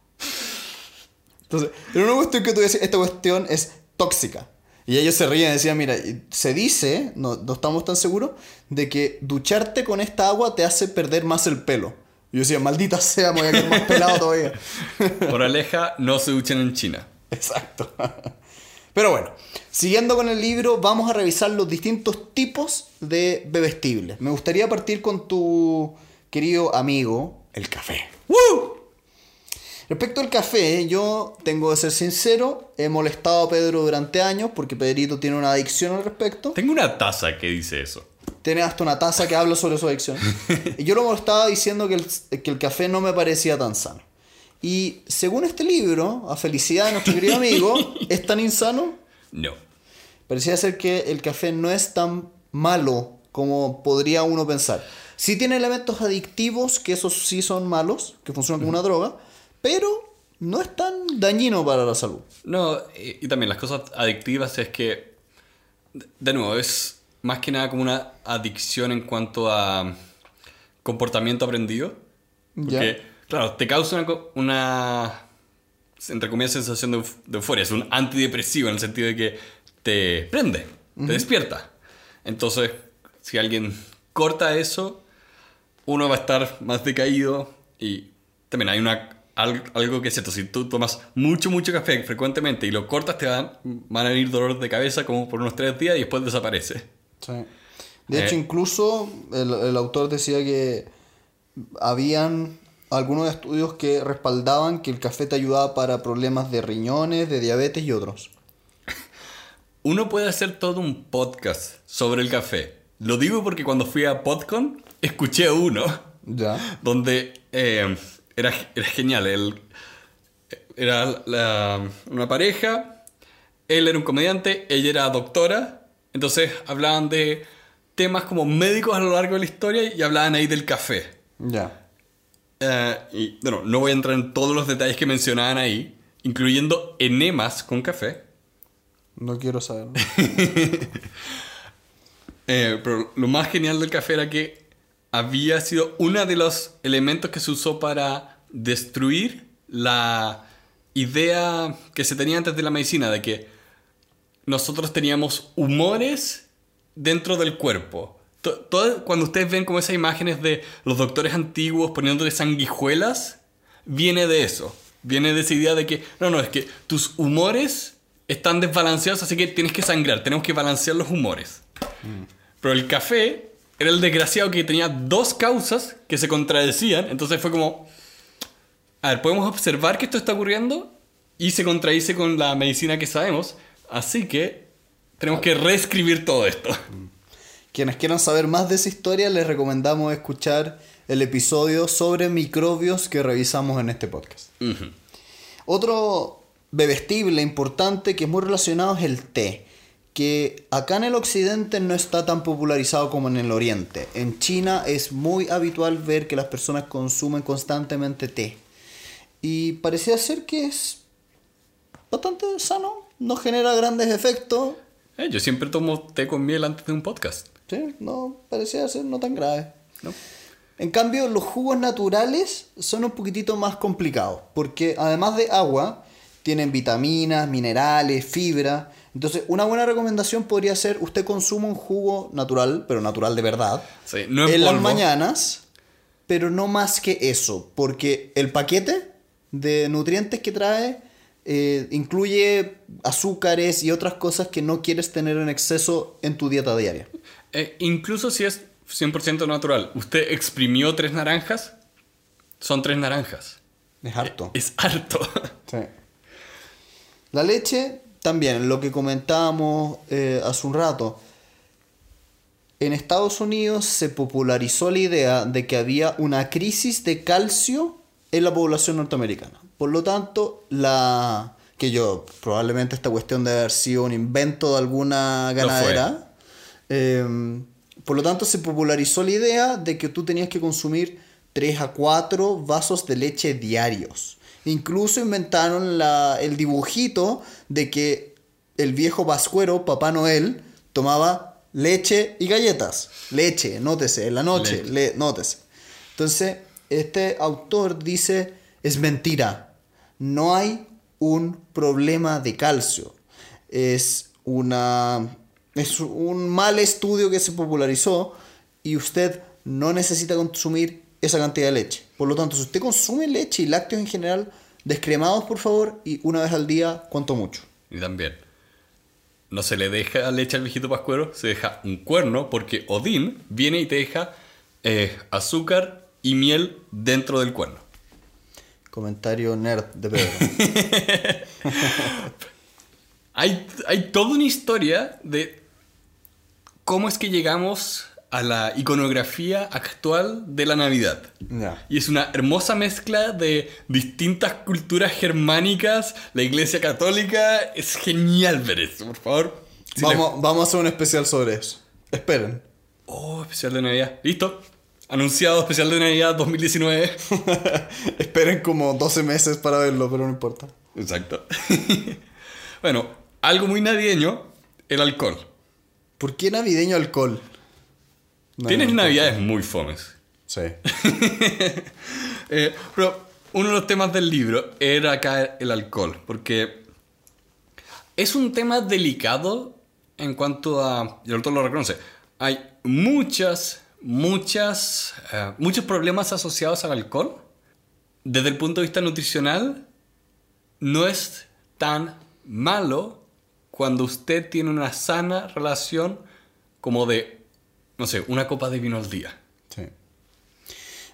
Entonces, era una cuestión que tú decías, esta cuestión es tóxica. Y ellos se ríen y decían, mira, se dice, no, no estamos tan seguros, de que ducharte con esta agua te hace perder más el pelo. Y yo decía, maldita sea, me voy a quedar más pelado todavía. Por aleja, no se duchen en China. Exacto. Pero bueno, siguiendo con el libro, vamos a revisar los distintos tipos de bebestibles. Me gustaría partir con tu querido amigo, el café. ¡Woo! Respecto al café, yo tengo que ser sincero, he molestado a Pedro durante años porque Pedrito tiene una adicción al respecto. Tengo una taza que dice eso. Tiene hasta una taza que habla sobre su adicción. Y yo lo molestaba diciendo que el, que el café no me parecía tan sano. Y según este libro, a felicidad de nuestro querido amigo, ¿es tan insano? No. Parecía ser que el café no es tan malo como podría uno pensar. Sí tiene elementos adictivos, que esos sí son malos, que funcionan como una droga, pero no es tan dañino para la salud. No, y, y también las cosas adictivas es que, de nuevo, es más que nada como una adicción en cuanto a comportamiento aprendido. Porque, claro, te causa una, una, entre comillas, sensación de, de euforia. Es un antidepresivo en el sentido de que te prende, te despierta. Entonces, si alguien corta eso, uno va a estar más decaído y también hay una, al- algo que es cierto. Si tú tomas mucho, mucho café frecuentemente y lo cortas, te van, van a venir dolores de cabeza como por unos tres días y después desaparece. De Eh. hecho, incluso el, el autor decía que habían algunos estudios que respaldaban que el café te ayudaba para problemas de riñones, de diabetes y otros. Uno puede hacer todo un podcast sobre el café. Lo digo porque cuando fui a PodCon escuché uno Ya. donde eh, era, era genial. Él, era la- una pareja, él era un comediante, ella era doctora, entonces hablaban de temas como médicos a lo largo de la historia y hablaban ahí del café. Ya. Eh, y bueno, no voy a entrar en todos los detalles que mencionaban ahí, incluyendo enemas con café. No quiero saber. Eh, pero lo más genial del café era que había sido uno de los elementos que se usó para destruir la idea que se tenía antes de la medicina de que nosotros teníamos humores dentro del cuerpo. To- todo- cuando ustedes ven como esas imágenes de los doctores antiguos poniéndole sanguijuelas, viene de eso. Viene de esa idea de que, no, no, es que tus humores están desbalanceados, así que tienes que sangrar, tenemos que balancear los humores. Pero el café era el desgraciado que tenía dos causas que se contradecían, entonces fue como, a ver, podemos observar que esto está ocurriendo y se contradice con la medicina que sabemos, así que tenemos que reescribir todo esto. Quienes quieran saber más de esa historia, les recomendamos escuchar el episodio sobre microbios que revisamos en este podcast. Ujú. Otro bebestible importante que es muy relacionado es el té, que acá en el occidente no está tan popularizado como en el oriente. En China es muy habitual ver que las personas consumen constantemente té. Y parecía ser que es bastante sano, no genera grandes efectos. Eh, yo siempre tomo té con miel antes de un podcast. Sí, no parecía ser no tan grave. ¿no? En cambio, los jugos naturales son un poquitito más complicados, porque además de agua, tienen vitaminas, minerales, fibra. Entonces, una buena recomendación podría ser usted consuma un jugo natural, pero natural de verdad, Sí, no en en las mañanas, pero no más que eso, porque el paquete de nutrientes que trae eh, incluye azúcares y otras cosas que no quieres tener en exceso en tu dieta diaria. Eh, incluso si es 100% natural, usted exprimió tres naranjas, son tres naranjas. Es harto. Es harto. Sí. La leche, también, lo que comentábamos eh, hace un rato. En Estados Unidos se popularizó la idea de que había una crisis de calcio en la población norteamericana. Por lo tanto, la que yo probablemente esta cuestión debe haber sido un invento de alguna ganadera. Eh, por lo tanto, se popularizó la idea de que tú tenías que consumir 3 a 4 vasos de leche diarios. Incluso inventaron la- el dibujito de que el viejo pascuero, Papá Noel, tomaba leche y galletas. Leche, nótese, en la noche, le- nótese. Entonces, este autor dice, es mentira. No hay un problema de calcio. Es una es un mal estudio que se popularizó y usted no necesita consumir esa cantidad de leche. Por lo tanto, si usted consume leche y lácteos en general, descremados por favor y una vez al día, cuanto mucho. Y también, no se le deja leche al viejito pascuero, se deja un cuerno porque Odín viene y te deja eh, azúcar y miel dentro del cuerno. Comentario nerd de Pedro. Hay, hay toda una historia de cómo es que llegamos a la iconografía actual de la Navidad. Y es una hermosa mezcla de distintas culturas germánicas, la iglesia católica. Es genial ver eso, por favor. Si Vamos, vamos a hacer un especial sobre eso. Esperen. Oh, especial de Navidad. Listo. Anunciado especial de Navidad 2019. Esperen como 12 meses para verlo, pero no importa. Exacto. bueno, algo muy navideño, el alcohol. ¿Por qué navideño alcohol? No, Tienes no, navidades muy fomes. Sí. Eh, pero uno de los temas del libro era acá el alcohol, porque es un tema delicado en cuanto a, y el autor lo reconoce, hay muchas, muchas, eh, muchos problemas asociados al alcohol. Desde el punto de vista nutricional, no es tan malo cuando usted tiene una sana relación como de, no sé, una copa de vino al día.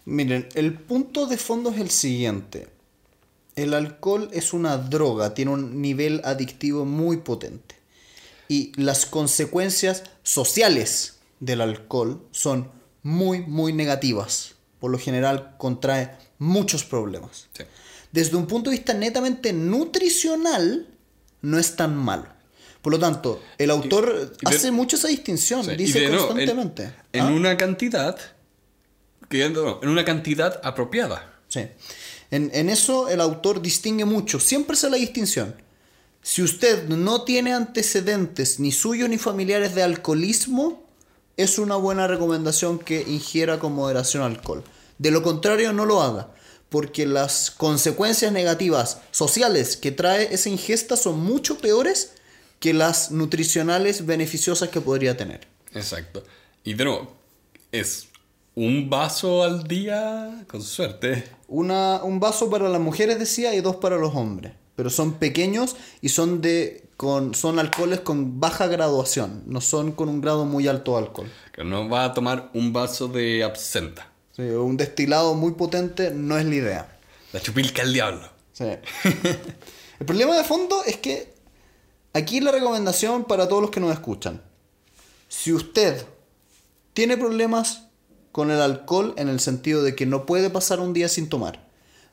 Miren, el punto de fondo es el siguiente. El alcohol es una droga, tiene un nivel adictivo muy potente. Y las consecuencias sociales del alcohol son muy, muy negativas. Por lo general contrae muchos problemas. Sí. Desde un punto de vista netamente nutricional, no es tan malo. Por lo tanto, el autor y de- hace mucho esa distinción, Sí, dice de nuevo, en- constantemente. En, ¿Ah? una cantidad. Que, no, en una cantidad apropiada. Sí. En, en eso el autor distingue mucho, siempre hace la distinción. Si usted no tiene antecedentes ni suyos ni familiares de alcoholismo, es una buena recomendación que ingiera con moderación alcohol. De lo contrario, no lo haga, porque las consecuencias negativas sociales que trae esa ingesta son mucho peores que las nutricionales beneficiosas que podría tener. Exacto. Y de nuevo, es un vaso al día, con suerte. Una, un vaso para las mujeres, decía, y dos para los hombres. Pero son pequeños y son de con son alcoholes con baja graduación, no son con un grado muy alto de alcohol. Que no va a tomar un vaso de absenta. Sí, un destilado muy potente no es la idea. La chupilca al diablo. Sí. El problema de fondo es que aquí la recomendación para todos los que nos escuchan. Si usted tiene problemas con el alcohol en el sentido de que no puede pasar un día sin tomar,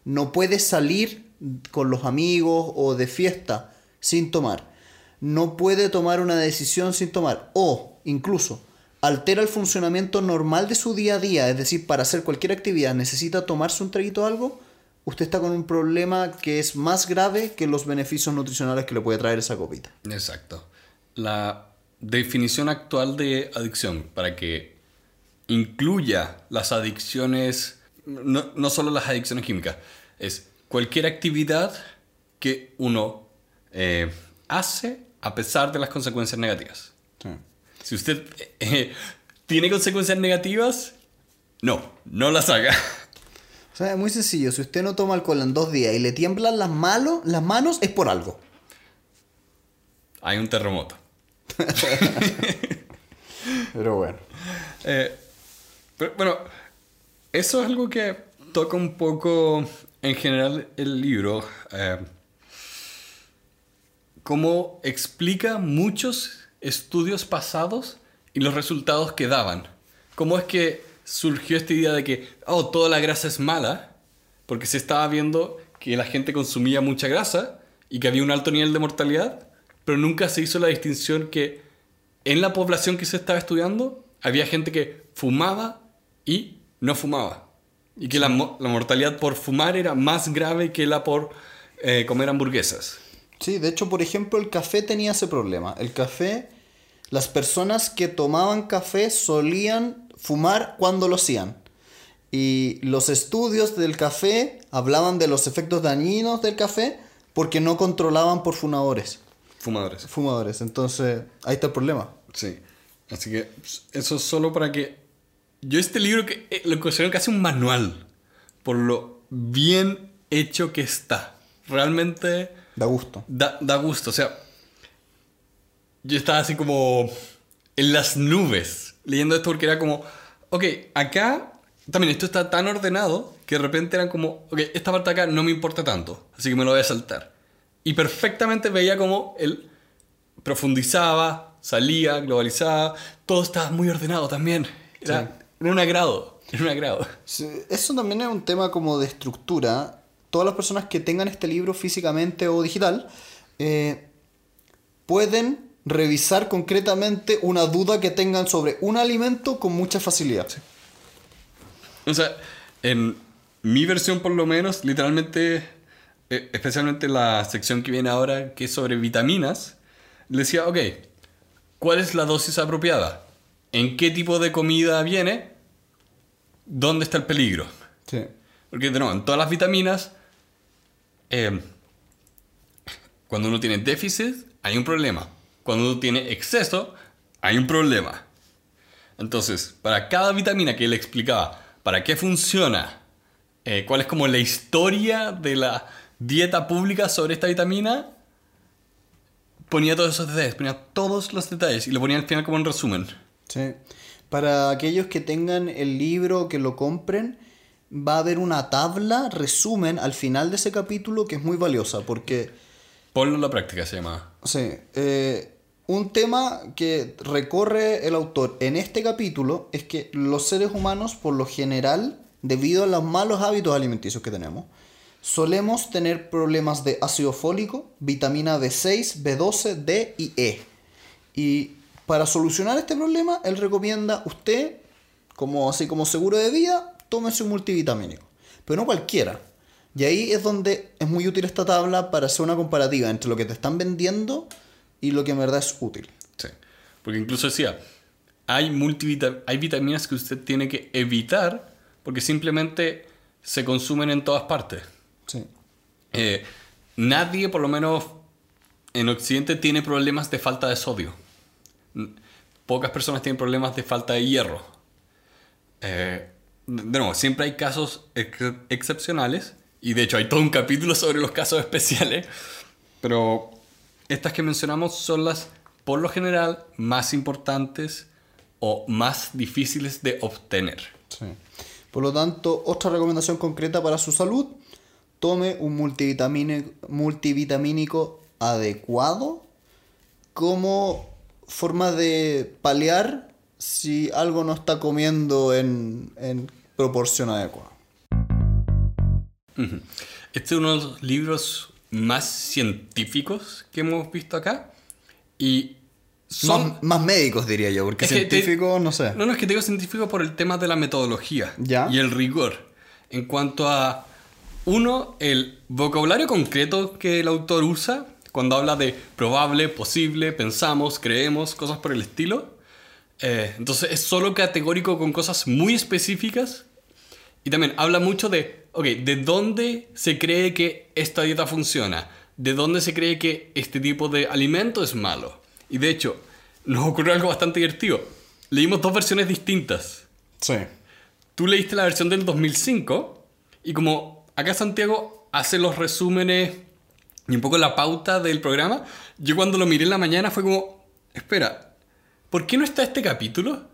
no puede salir con los amigos o de fiesta sin tomar, no puede tomar una decisión sin tomar o incluso altera el funcionamiento normal de su día a día, es decir, para hacer cualquier actividad necesita tomarse un traguito de algo, usted está con un problema que es más grave que los beneficios nutricionales que le puede traer esa copita. Exacto. La definición actual de adicción, para que incluya las adicciones, no, no solo las adicciones químicas, es cualquier actividad que uno eh, hace a pesar de las consecuencias negativas. Si usted eh, tiene consecuencias negativas, no, no las haga. O sea, es muy sencillo, si usted no toma alcohol en dos días y le tiemblan las, malo- las manos, es por algo. Hay un terremoto. Pero bueno. Eh, pero, bueno, eso es algo que toca un poco en general el libro. eh, cómo explica muchos estudios pasados y los resultados que daban. Cómo es que surgió esta idea de que, oh, toda la grasa es mala, porque se estaba viendo que la gente consumía mucha grasa y que había un alto nivel de mortalidad, pero nunca se hizo la distinción que en la población que se estaba estudiando había gente que fumaba y no fumaba. Y que la, mo- la mortalidad por fumar era más grave que la por eh, comer hamburguesas. Sí, de hecho, por ejemplo, el café tenía ese problema. El café, las personas que tomaban café solían fumar cuando lo hacían. Y los estudios del café hablaban de los efectos dañinos del café porque no controlaban por fumadores. Fumadores. Fumadores, entonces ahí está el problema. Sí. Así que pues, eso es solo para que... Yo este libro que, eh, lo considero casi un manual por lo bien hecho que está. Realmente Da gusto. da, da gusto. O sea, yo estaba así como en las nubes leyendo esto porque era como, ok, acá también esto está tan ordenado que de repente eran como, ok, esta parte acá no me importa tanto, así que me lo voy a saltar. Y perfectamente veía como él profundizaba, salía, globalizaba, todo estaba muy ordenado también. Era, era un agrado, era un agrado. Sí, Eso también es un tema como de estructura. Todas las personas que tengan este libro físicamente o digital eh, pueden revisar concretamente una duda que tengan sobre un alimento con mucha facilidad. O sea, en mi versión por lo menos, literalmente, eh, especialmente la sección que viene ahora, que es sobre vitaminas, le decía, ok, ¿cuál es la dosis apropiada? ¿En qué tipo de comida viene? ¿Dónde está el peligro? Sí. Porque, de nuevo, en todas las vitaminas, eh, cuando uno tiene déficit, hay un problema. Cuando uno tiene exceso, hay un problema. Entonces, para cada vitamina que le explicaba para qué funciona, eh, cuál es como la historia de la dieta pública sobre esta vitamina, ponía todos esos detalles, ponía todos los detalles y lo ponía al final como un resumen. Sí. Para aquellos que tengan el libro, que lo compren, va a haber una tabla, resumen, al final de ese capítulo que es muy valiosa porque... Ponlo en la práctica, se llama. Sí. eh, un tema que recorre el autor en este capítulo es que los seres humanos, por lo general, debido a los malos hábitos alimenticios que tenemos, solemos tener problemas de ácido fólico, vitamina B6, B12, D y E. Y para solucionar este problema, él recomienda usted, como así como seguro de vida, tómese un multivitamínico. Pero no cualquiera. Y ahí es donde es muy útil esta tabla para hacer una comparativa entre lo que te están vendiendo y lo que en verdad es útil. Sí. Porque incluso decía, hay, multivita- hay vitaminas que usted tiene que evitar porque simplemente se consumen en todas partes. Sí. Eh, nadie, por lo menos en Occidente, tiene problemas de falta de sodio. Pocas personas tienen problemas de falta de hierro. Eh, de nuevo, siempre hay casos ex- excepcionales. Y de hecho hay todo un capítulo sobre los casos especiales. Pero estas que mencionamos son las, por lo general, más importantes o más difíciles de obtener. Sí. Por lo tanto, otra recomendación concreta para su salud, tome un multivitamine- multivitamínico adecuado como forma de paliar si algo no está comiendo en, en proporción adecuada. Este es uno de los libros más científicos que hemos visto acá. Y son... Más, más médicos diría yo, porque científicos no sé. No, no, es que te digo científico por el tema de la metodología Ya. y el rigor. En cuanto a, uno, el vocabulario concreto que el autor usa cuando habla de probable, posible, pensamos, creemos, cosas por el estilo. Eh, entonces es solo categórico con cosas muy específicas. Y también habla mucho de, ok, ¿de dónde se cree que esta dieta funciona? ¿De dónde se cree que este tipo de alimento es malo? Y de hecho, nos ocurrió algo bastante divertido. Leímos dos versiones distintas. Sí. Tú leíste la versión del 2005 y como acá Santiago hace los resúmenes y un poco la pauta del programa, yo cuando lo miré en la mañana fue como, espera, ¿por qué no está este capítulo?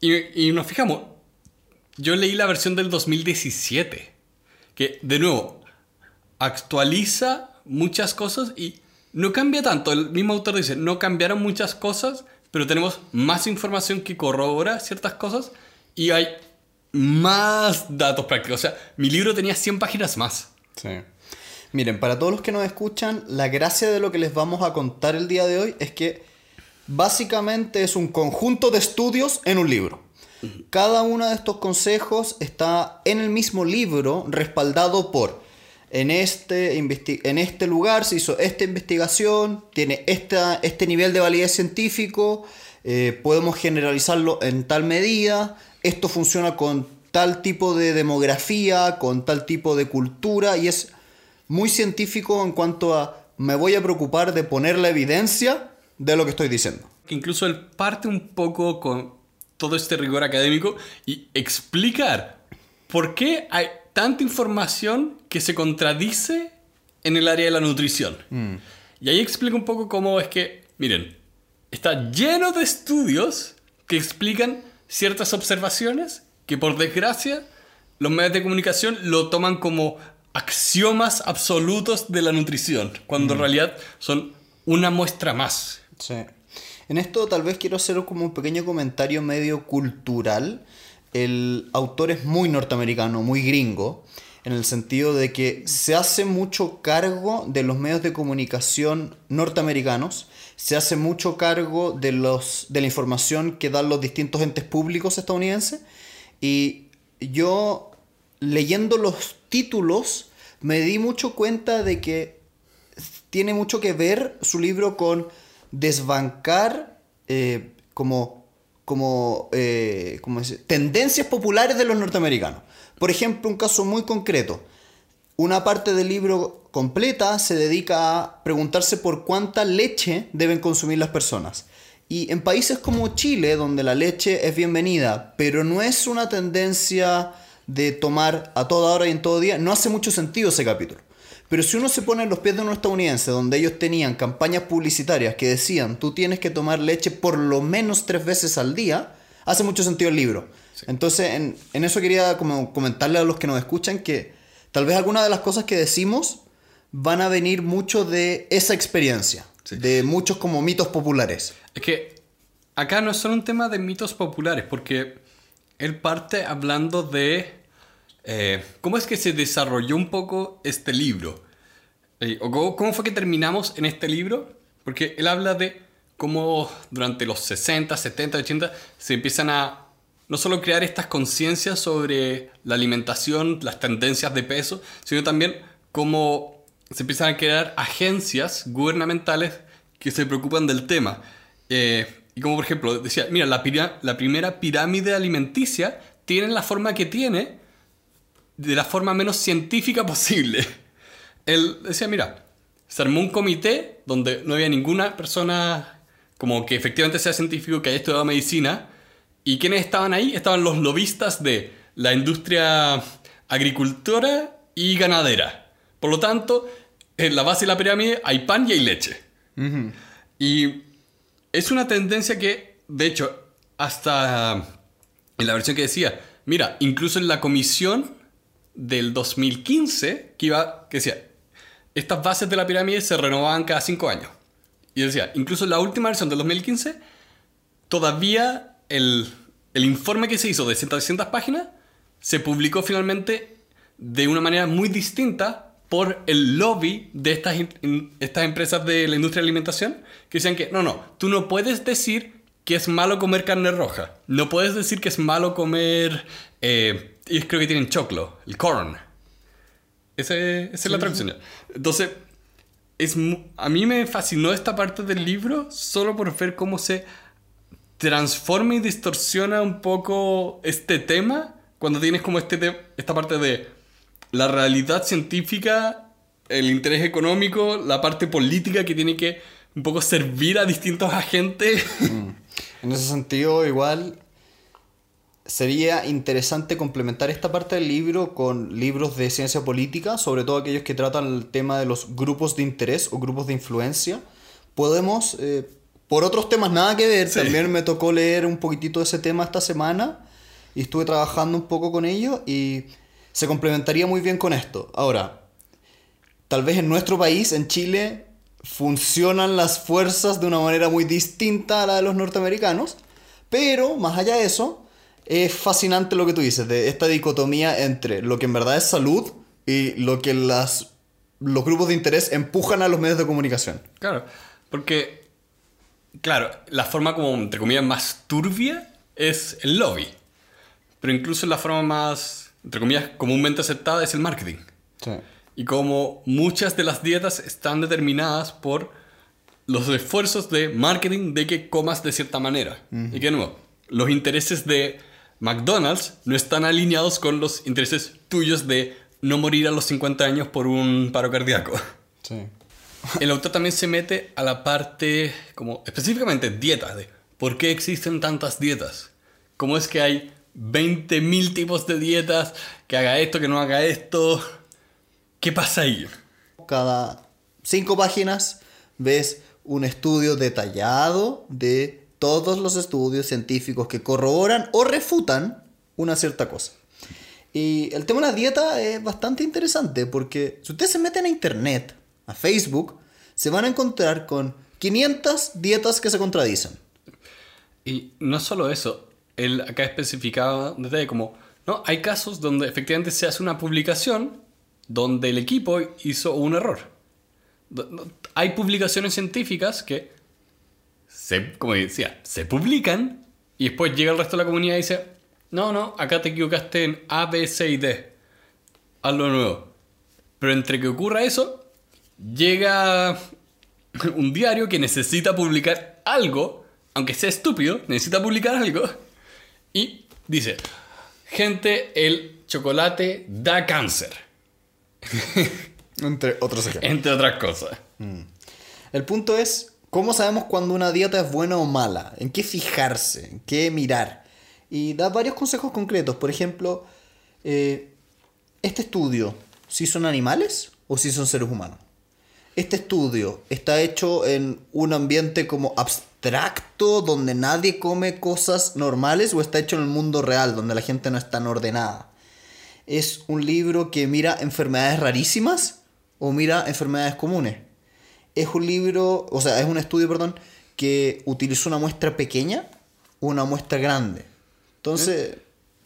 Y, nos fijamos, yo leí la versión del 2017, que de nuevo actualiza muchas cosas y no cambia tanto. El mismo autor dice, no cambiaron muchas cosas, pero tenemos más información que corrobora ciertas cosas y hay más datos prácticos. O sea, mi libro tenía 100 páginas más. Sí. Miren, para todos los que nos escuchan, la gracia de lo que les vamos a contar el día de hoy es que básicamente es un conjunto de estudios en un libro. Cada uno de estos consejos está en el mismo libro, respaldado por en este, en este lugar se hizo esta investigación, tiene esta, este nivel de validez científico, eh, podemos generalizarlo en tal medida, esto funciona con tal tipo de demografía, con tal tipo de cultura y es muy científico en cuanto a me voy a preocupar de poner la evidencia de lo que estoy diciendo. Que incluso él parte un poco con todo este rigor académico y explicar por qué hay tanta información que se contradice en el área de la nutrición. Y ahí explica un poco cómo es que, miren, está lleno de estudios que explican ciertas observaciones que por desgracia los medios de comunicación lo toman como axiomas absolutos de la nutrición, cuando en realidad son una muestra más. Sí. En esto tal vez quiero hacer como un pequeño comentario medio cultural. El autor es muy norteamericano, muy gringo. en el sentido de que se hace mucho cargo de los medios de comunicación norteamericanos, se hace mucho cargo de, los, de la información que dan los distintos entes públicos estadounidenses y yo leyendo los títulos me di mucho cuenta de que tiene mucho que ver su libro con desbancar eh, como, como, eh, tendencias populares de los norteamericanos. Por ejemplo, un caso muy concreto. Una parte del libro completa se dedica a preguntarse por cuánta leche deben consumir las personas. Y en países como Chile, donde la leche es bienvenida, pero no es una tendencia de tomar a toda hora y en todo día, no hace mucho sentido ese capítulo. Pero si uno se pone en los pies de un estadounidense, donde ellos tenían campañas publicitarias que decían, tú tienes que tomar leche por lo menos tres veces al día, hace mucho sentido el libro. Entonces, en, eso quería como comentarle a los que nos escuchan que tal vez algunas de las cosas que decimos van a venir mucho de esa experiencia, de muchos como mitos populares. Es que acá no es solo un tema de mitos populares, porque él parte hablando de eh, cómo es que se desarrolló un poco este libro. Eh, o cómo fue que terminamos en este libro, porque él habla de cómo durante los 60, 70, 80 se empiezan a no solo crear estas conciencias sobre la alimentación, las tendencias de peso, sino también cómo se empiezan a crear agencias gubernamentales que se preocupan del tema. Eh, y como por ejemplo, decía, mira, la, la primera pirámide alimenticia tiene la forma que tiene de la forma menos científica posible. Él decía, mira, se armó un comité donde no había ninguna persona como que efectivamente sea científico que haya estudiado medicina, ¿Y quiénes estaban ahí? Estaban los lobistas de la industria agricultora y ganadera. Por lo tanto, en la base de la pirámide hay pan y hay leche. Y es una tendencia que, de hecho, hasta en la versión que decía, mira, incluso en la comisión del 2015, que, iba, que decía, estas bases de la pirámide se renovaban cada cinco años. Y decía, incluso la última versión del 2015, todavía el, informe que se hizo de 700 páginas se publicó finalmente de una manera muy distinta por el lobby de estas, estas empresas de la industria de alimentación que decían que no, no, tú no puedes decir que es malo comer carne roja, no puedes decir que es malo comer, eh, y creo que tienen choclo, el corn. Ese, esa es la traducción. Entonces, es, a mí me fascinó esta parte del libro solo por ver cómo se transforma y distorsiona un poco este tema cuando tienes como este esta parte de la realidad científica, el interés económico, la parte política que tiene que un poco servir a distintos agentes. Mm. En ese sentido, igual sería interesante complementar esta parte del libro con libros de ciencia política, sobre todo aquellos que tratan el tema de los grupos de interés o grupos de influencia. Podemos eh, por otros temas nada que ver, también me tocó leer un poquitito de ese tema esta semana y estuve trabajando un poco con ello y se complementaría muy bien con esto. Ahora, tal vez en nuestro país, en Chile, funcionan las fuerzas de una manera muy distinta a la de los norteamericanos, pero más allá de eso, es fascinante lo que tú dices, de esta dicotomía entre lo que en verdad es salud y lo que las, los grupos de interés empujan a los medios de comunicación. Claro, porque Claro, la forma como, entre comillas, más turbia es el lobby. Pero incluso la forma más, entre comillas, comúnmente aceptada es el marketing. Sí. Y como muchas de las dietas están determinadas por los esfuerzos de marketing de que comas de cierta manera. Y que nuevo, los intereses de McDonald's no están alineados con los intereses tuyos de no morir a los 50 años por un paro cardíaco. Sí. El autor también se mete a la parte, como específicamente dietas, de por qué existen tantas dietas. ¿Cómo es que hay 20.000 tipos de dietas? Que haga esto, que no haga esto. ¿Qué pasa ahí? Cada cinco páginas ves un estudio detallado de todos los estudios científicos que corroboran o refutan una cierta cosa. Y el tema de la dieta es bastante interesante porque si ustedes se meten a internet, a Facebook, se van a encontrar con 500 dietas que se contradicen. Y no solo eso, él acá especificaba detalle como No, hay casos donde efectivamente se hace una publicación donde el equipo hizo un error. Hay publicaciones científicas que, se, como decía, se publican y después llega el resto de la comunidad y dice, no, no, acá te equivocaste en A, B, C y D. Hazlo nuevo. Pero entre que ocurra eso, llega un diario que necesita publicar algo, aunque sea estúpido, necesita publicar algo, y dice, gente, el chocolate da cáncer, Entre otros ejemplos. entre otras cosas. El punto es, ¿cómo sabemos cuando una dieta es buena o mala? ¿En qué fijarse? ¿En qué mirar? Y da varios consejos concretos. Por ejemplo, eh, este estudio, ¿si son animales o si son seres humanos? Este estudio está hecho en un ambiente como abstracto, donde nadie come cosas normales, o está hecho en el mundo real, donde la gente no es tan ordenada. ¿Es un libro que mira enfermedades rarísimas o mira enfermedades comunes? Es un libro, o sea, es un estudio, perdón, que utiliza una muestra pequeña o una muestra grande. Entonces,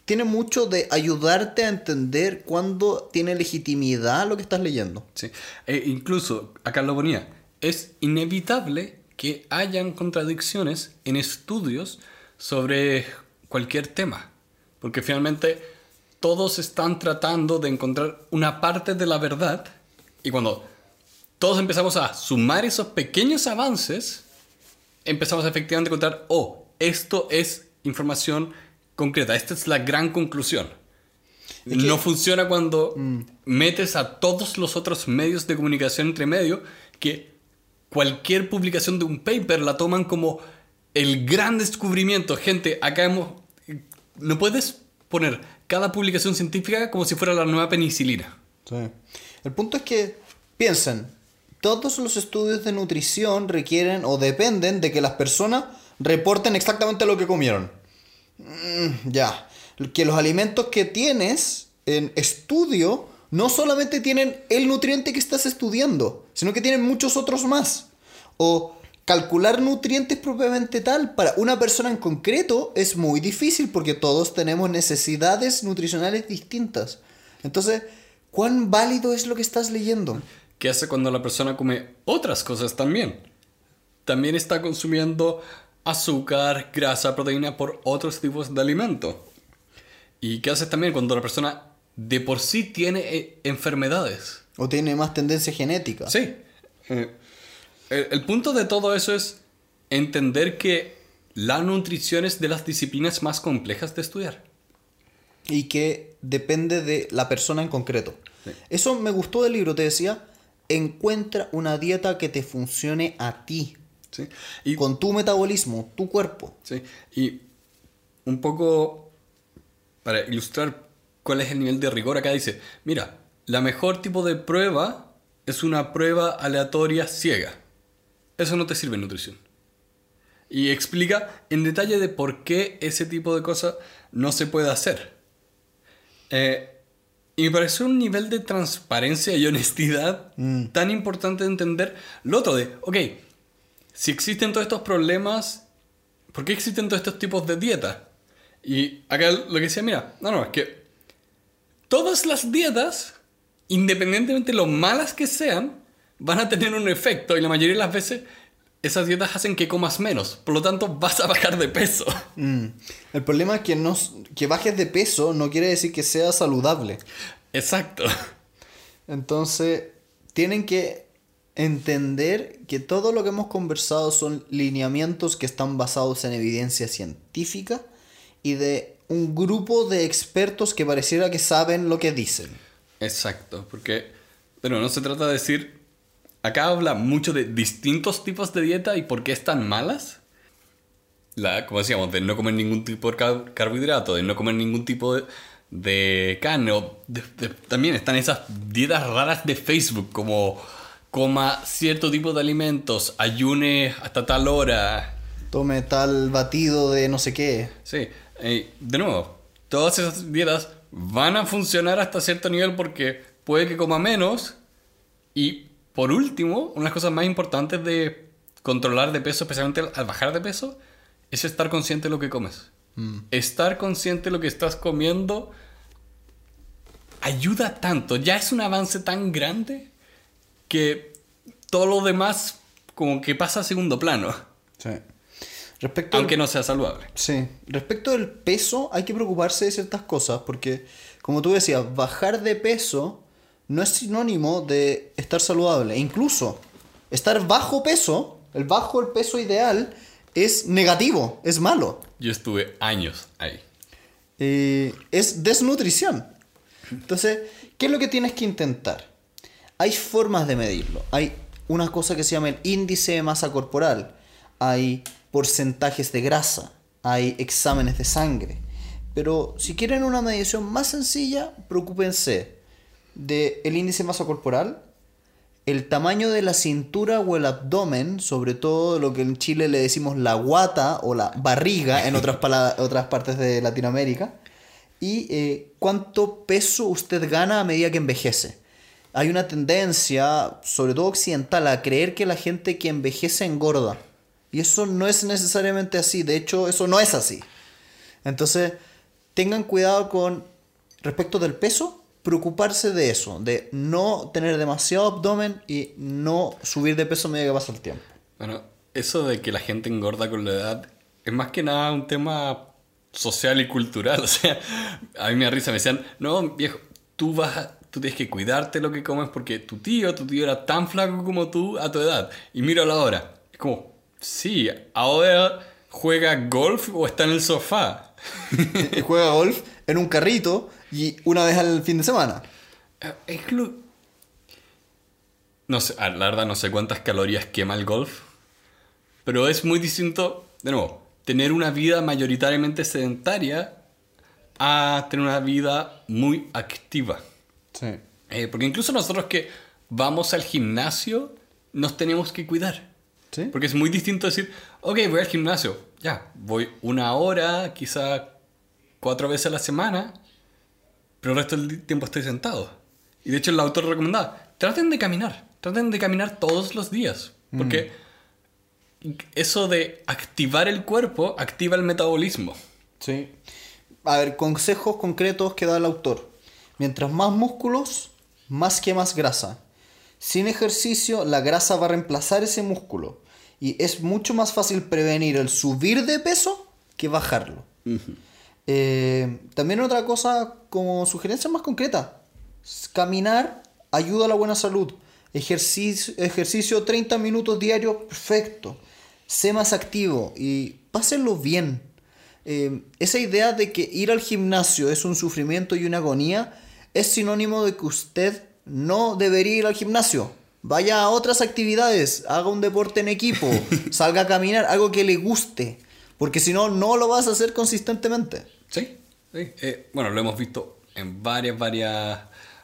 tiene mucho de ayudarte a entender cuándo tiene legitimidad lo que estás leyendo. Sí. E incluso, acá lo ponía, es inevitable que hayan contradicciones en estudios sobre cualquier tema. Porque finalmente todos están tratando de encontrar una parte de la verdad y cuando todos empezamos a sumar esos pequeños avances, empezamos a efectivamente a encontrar, oh, esto es información concreta, esta es la gran conclusión. No funciona cuando metes a todos los otros medios de comunicación entre medio que cualquier publicación de un paper la toman como el gran descubrimiento. Gente, acá hemos... No puedes poner cada publicación científica como si fuera la nueva penicilina. El punto es que, piensen, todos los estudios de nutrición requieren o dependen de que las personas reporten exactamente lo que comieron. Mm, ya. Que los alimentos que tienes en estudio no solamente tienen el nutriente que estás estudiando, sino que tienen muchos otros más. O calcular nutrientes propiamente tal para una persona en concreto es muy difícil porque todos tenemos necesidades nutricionales distintas. Entonces, ¿cuán válido es lo que estás leyendo? ¿Qué hace cuando la persona come otras cosas también? También está consumiendo azúcar, grasa, proteína por otros tipos de alimento. ¿Y qué hace también cuando la persona de por sí tiene eh, enfermedades? O tiene más tendencia genética. Sí. Eh, el, el punto de todo eso es entender que la nutrición es de las disciplinas más complejas de estudiar. Y que depende de la persona en concreto. Sí. Eso me gustó del libro, te decía. Encuentra una dieta que te funcione a ti. ¿sí? Y, Con tu metabolismo, tu cuerpo. sí, y un poco para ilustrar cuál es el nivel de rigor, acá dice, mira, la mejor tipo de prueba es una prueba aleatoria ciega. Eso no te sirve en nutrición. Y explica en detalle de por qué ese tipo de cosas no se puede hacer. Eh, y me pareció un nivel de transparencia y honestidad tan importante de entender lo otro de, ok, si existen todos estos problemas, ¿por qué existen todos estos tipos de dieta? Y acá lo que decía, mira, no, no, es que todas las dietas, independientemente de lo malas que sean, van a tener un efecto y la mayoría de las veces esas dietas hacen que comas menos, por lo tanto vas a bajar de peso. Mm. El problema es que, no, que bajes de peso no quiere decir que sea saludable. Exacto. Entonces, tienen que entender que todo lo que hemos conversado son lineamientos que están basados en evidencia científica y de un grupo de expertos que pareciera que saben lo que dicen. Exacto, porque, bueno, no se trata de decir, acá habla mucho de distintos tipos de dieta y por qué están malas. La, como decíamos, de no comer ningún tipo de car- carbohidrato, de no comer ningún tipo de, de carne. o de- de- también están esas dietas raras de Facebook, como coma cierto tipo de alimentos, ayune hasta tal hora. Tome tal batido de no sé qué. Sí, eh, de nuevo, todas esas dietas van a funcionar hasta cierto nivel porque puede que coma menos. Y por último, una de las cosas más importantes de controlar de peso, especialmente al bajar de peso, es estar consciente de lo que comes. Estar consciente de lo que estás comiendo ayuda tanto, ya es un avance tan grande que todo lo demás como que pasa a segundo plano, Sí. Respecto al- aunque no sea saludable. Sí, respecto del peso hay que preocuparse de ciertas cosas porque, como tú decías, bajar de peso no es sinónimo de estar saludable. E incluso estar bajo peso, el bajo el peso ideal, es negativo, es malo. Yo estuve años ahí. Eh, es desnutrición. Entonces, ¿qué es lo que tienes que intentar? Hay formas de medirlo. Hay una cosa que se llama el índice de masa corporal. Hay porcentajes de grasa. Hay exámenes de sangre. Pero si quieren una medición más sencilla, preocúpense del índice de masa corporal, el tamaño de la cintura o el abdomen, sobre todo lo que en Chile le decimos la guata o la barriga en otras, otras partes de Latinoamérica, y eh, cuánto peso usted gana a medida que envejece. Hay una tendencia, sobre todo occidental, a creer que la gente que envejece engorda. Y eso no es necesariamente así, de hecho eso no es así. Entonces, tengan cuidado con respecto del peso, preocuparse de eso, de no tener demasiado abdomen y no subir de peso a medida que pasa el tiempo. Bueno, eso de que la gente engorda con la edad es más que nada un tema social y cultural. O sea, a mí me da risa, me decían, no, viejo, tú vas a- tú tienes que cuidarte lo que comes porque tu tío, tu tío era tan flaco como tú a tu edad. Y míralo ahora. Es como, sí, ahora juega golf o está en el sofá. Y juega golf en un carrito y una vez al fin de semana. Eh, Es lo- No sé, ah, la verdad no sé cuántas calorías quema el golf, pero es muy distinto, de nuevo, tener una vida mayoritariamente sedentaria a tener una vida muy activa. Sí. Eh, porque incluso nosotros que vamos al gimnasio, nos tenemos que cuidar. ¿Sí? Porque es muy distinto decir, ok, voy al gimnasio, ya, voy una hora, quizá cuatro veces a la semana, pero el resto del tiempo estoy sentado. Y de hecho el autor recomendaba, traten de caminar, traten de caminar todos los días, porque eso de activar el cuerpo activa el metabolismo. Sí. A ver, consejos concretos que da el autor. Mientras más músculos, más quemas grasa. Sin ejercicio, la grasa va a reemplazar ese músculo. Y es mucho más fácil prevenir el subir de peso que bajarlo. Eh, también otra cosa como sugerencia más concreta. Caminar ayuda a la buena salud. Ejercicio, ejercicio 30 minutos diarios, perfecto. Sé más activo y pásenlo bien. Eh, esa idea de que ir al gimnasio es un sufrimiento y una agonía es sinónimo de que usted no debería ir al gimnasio. Vaya a otras actividades, haga un deporte en equipo, salga a caminar, algo que le guste. Porque si no, no lo vas a hacer consistentemente. Sí, sí. Eh, bueno, lo hemos visto en varias, varias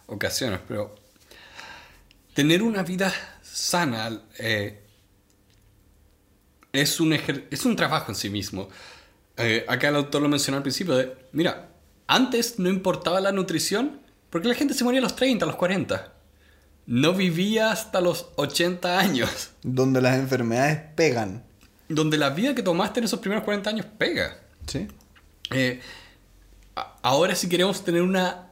ocasiones, pero tener una vida sana eh, es, un es un trabajo en sí mismo. Eh, acá el autor lo mencionó al principio de, mira, antes no importaba la nutrición porque la gente se moría a los 30, a los 40. No vivía hasta los 80 años, Donde las enfermedades pegan. donde la vida que tomaste en esos primeros 40 años pega. ¿Sí? Eh, ahora si queremos tener una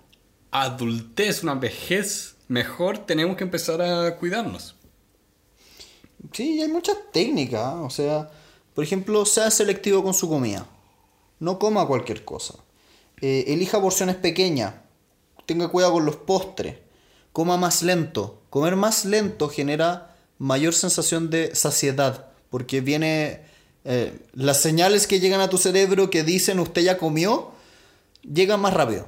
adultez, una vejez mejor, tenemos que empezar a cuidarnos. Sí, hay muchas técnicas. O sea, por ejemplo, sea selectivo con su comida. No coma cualquier cosa. Eh, elija porciones pequeñas. Tenga cuidado con los postres. Coma más lento. Comer más lento genera mayor sensación de saciedad. Porque viene. eh, las señales que llegan a tu cerebro que dicen usted ya comió, llegan más rápido.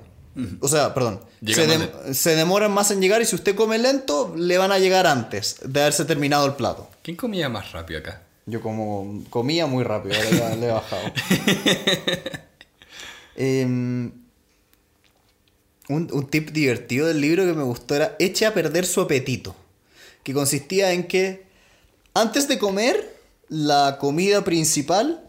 O sea, perdón. Se, dem- se demoran más en llegar y si usted come lento, le van a llegar antes de haberse terminado el plato. ¿Quién comía más rápido acá? Yo como comía muy rápido, ahora ya le he bajado. Em, un, un tip divertido del libro que me gustó era eche a perder su apetito. Que consistía en que antes de comer la comida principal,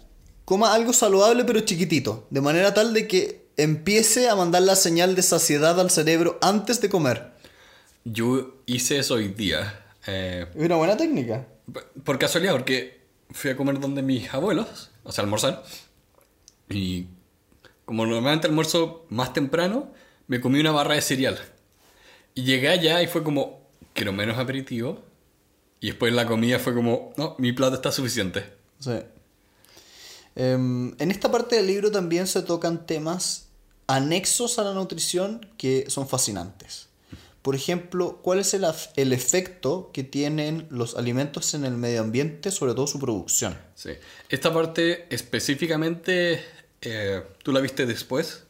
coma algo saludable pero chiquitito. De manera tal de que empiece a mandar la señal de saciedad al cerebro antes de comer. Yo hice eso hoy día. eh, Es una buena técnica. por casualidad, porque fui a comer donde mis abuelos, o sea, almorzar. Y como normalmente almuerzo más temprano, me comí una barra de cereal. Y llegué allá y fue como, quiero menos aperitivo. Y después la comida fue como, no, mi plato está suficiente. Sí. Em, en esta parte del libro también se tocan temas anexos a la nutrición que son fascinantes. Por ejemplo, ¿cuál es el, el efecto que tienen los alimentos en el medio ambiente, sobre todo su producción? Sí. Esta parte específicamente, eh, ¿tú la viste después?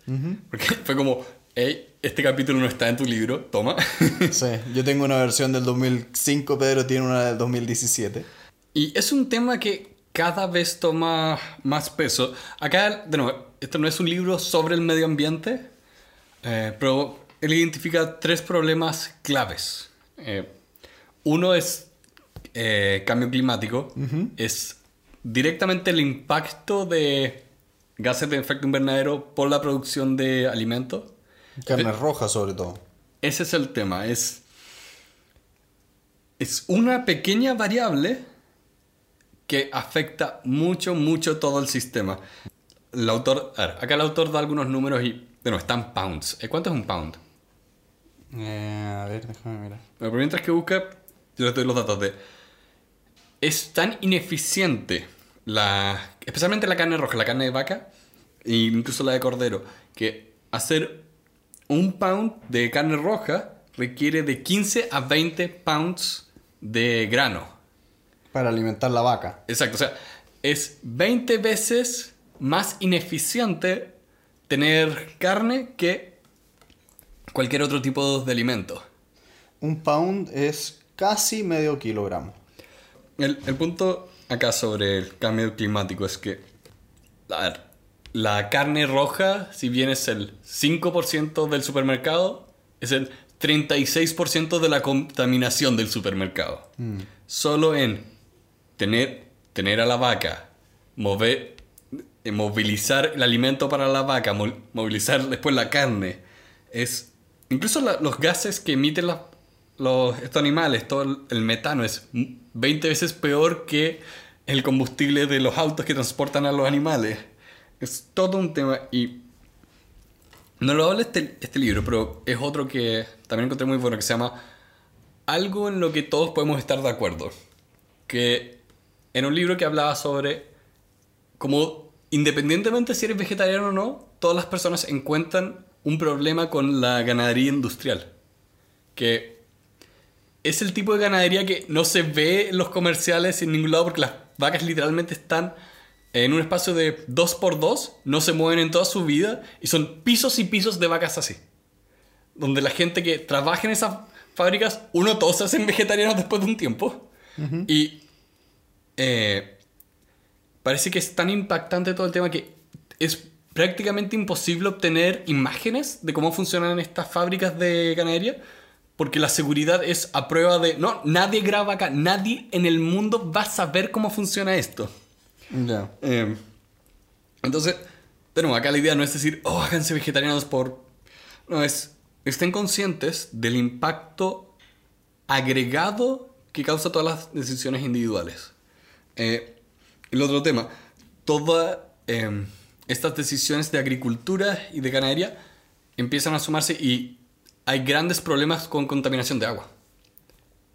Porque fue como, hey, este capítulo no está en tu libro, toma. Sí, yo tengo una versión del 2005, Pedro tiene una del 2017. y es un tema que cada vez toma más peso. Acá, de nuevo, esto no es un libro sobre el medio ambiente, eh, pero él identifica tres problemas claves. Eh, uno es eh, cambio climático, es directamente el impacto de gases de efecto invernadero por la producción de alimentos. Carne roja, sobre todo. Ese es el tema, es, es una pequeña variable que afecta mucho, mucho todo el sistema. El autor, a ver, acá el autor da algunos números y, bueno, están pounds. Eh, ¿Cuánto es un pound? Eh, a ver, déjame mirar. Bueno, pero mientras que busca, yo les doy los datos de... Es tan ineficiente, la, especialmente la carne roja, la carne de vaca, e incluso la de cordero, que hacer un pound de carne roja requiere de 15 a 20 pounds de grano. Para alimentar la vaca. Exacto, o sea, es 20 veces más ineficiente tener carne que cualquier otro tipo de alimento. Un pound es casi medio kilogramo. El, el punto acá sobre el cambio climático es que la, la carne roja, si bien es el 5% del supermercado, es el 36% de la contaminación del supermercado. Solo en tener, tener a la vaca, mover, eh, movilizar el alimento para la vaca, mo- movilizar después la carne, es incluso los gases que emiten los, estos animales, todo el, metano es 20 veces peor que el combustible de los autos que transportan a los animales. Es todo un tema y no lo habla este, este libro, pero es otro que también encontré muy bueno que se llama Algo en lo que todos podemos estar de acuerdo. Que en un libro que hablaba sobre cómo independientemente si eres vegetariano o no, todas las personas encuentran un problema con la ganadería industrial. Que es el tipo de ganadería que no se ve en los comerciales en ningún lado porque las vacas literalmente están en un espacio de 2x2, no se mueven en toda su vida y son pisos y pisos de vacas así. Donde la gente que trabaja en esas fábricas, uno, todos se hacen vegetarianos después de un tiempo. Y eh, parece que es tan impactante todo el tema que es prácticamente imposible obtener imágenes de cómo funcionan estas fábricas de ganadería. Porque la seguridad es a prueba de... No, nadie graba acá. Nadie en el mundo va a saber cómo funciona esto. Ya. Eh, entonces, tenemos acá la idea no es decir, oh, háganse vegetarianos por... No, es, estén conscientes del impacto agregado que causa todas las decisiones individuales. Eh, el otro tema, todas eh, estas decisiones de agricultura y de ganadería empiezan a sumarse y hay grandes problemas con contaminación de agua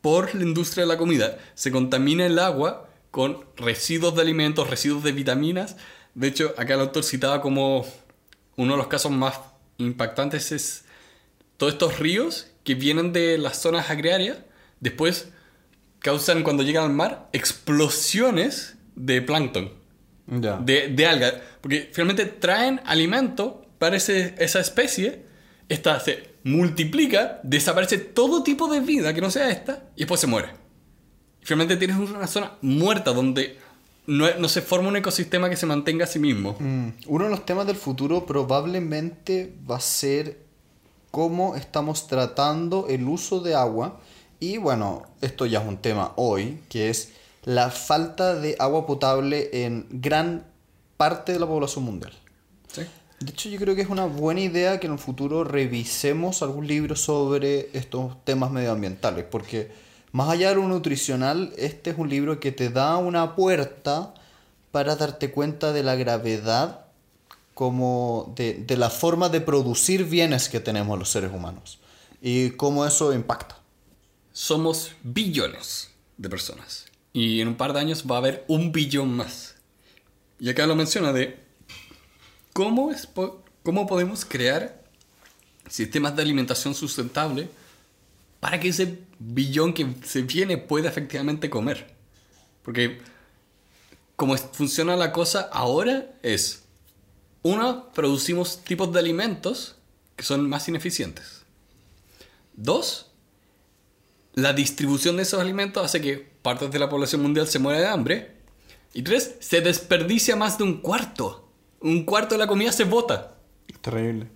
por la industria de la comida. Se contamina el agua con residuos de alimentos, residuos de vitaminas. De hecho, acá el autor citaba como uno de los casos más impactantes es todos estos ríos que vienen de las zonas agrarias, después causan cuando llegan al mar explosiones de plancton, de, de alga, porque finalmente traen alimento para ese- esa especie, esta se multiplica, desaparece todo tipo de vida que no sea esta y después se muere. Y finalmente tienes una zona muerta donde no, no se forma un ecosistema que se mantenga a sí mismo. Mm, Uno de los temas del futuro probablemente va a ser cómo estamos tratando el uso de agua. Y bueno, esto ya es un tema hoy, que es la falta de agua potable en gran parte de la población mundial. ¿Sí? De hecho, yo creo que es una buena idea que en el futuro revisemos algún libro sobre estos temas medioambientales, porque más allá de lo nutricional, este es un libro que te da una puerta para darte cuenta de la gravedad como de, de la forma de producir bienes que tenemos los seres humanos. y cómo eso impacta. Somos billones de personas. Y en un par de años va a haber un billón más. Y acá lo menciona de cómo, es cómo podemos crear sistemas de alimentación sustentable para que ese billón que se viene pueda efectivamente comer. Porque como funciona la cosa ahora es, uno, producimos tipos de alimentos que son más ineficientes. Dos, la distribución de esos alimentos hace que partes de la población mundial se muera de hambre. Y tres, se desperdicia más de un cuarto. Un cuarto de la comida se bota. Terrible.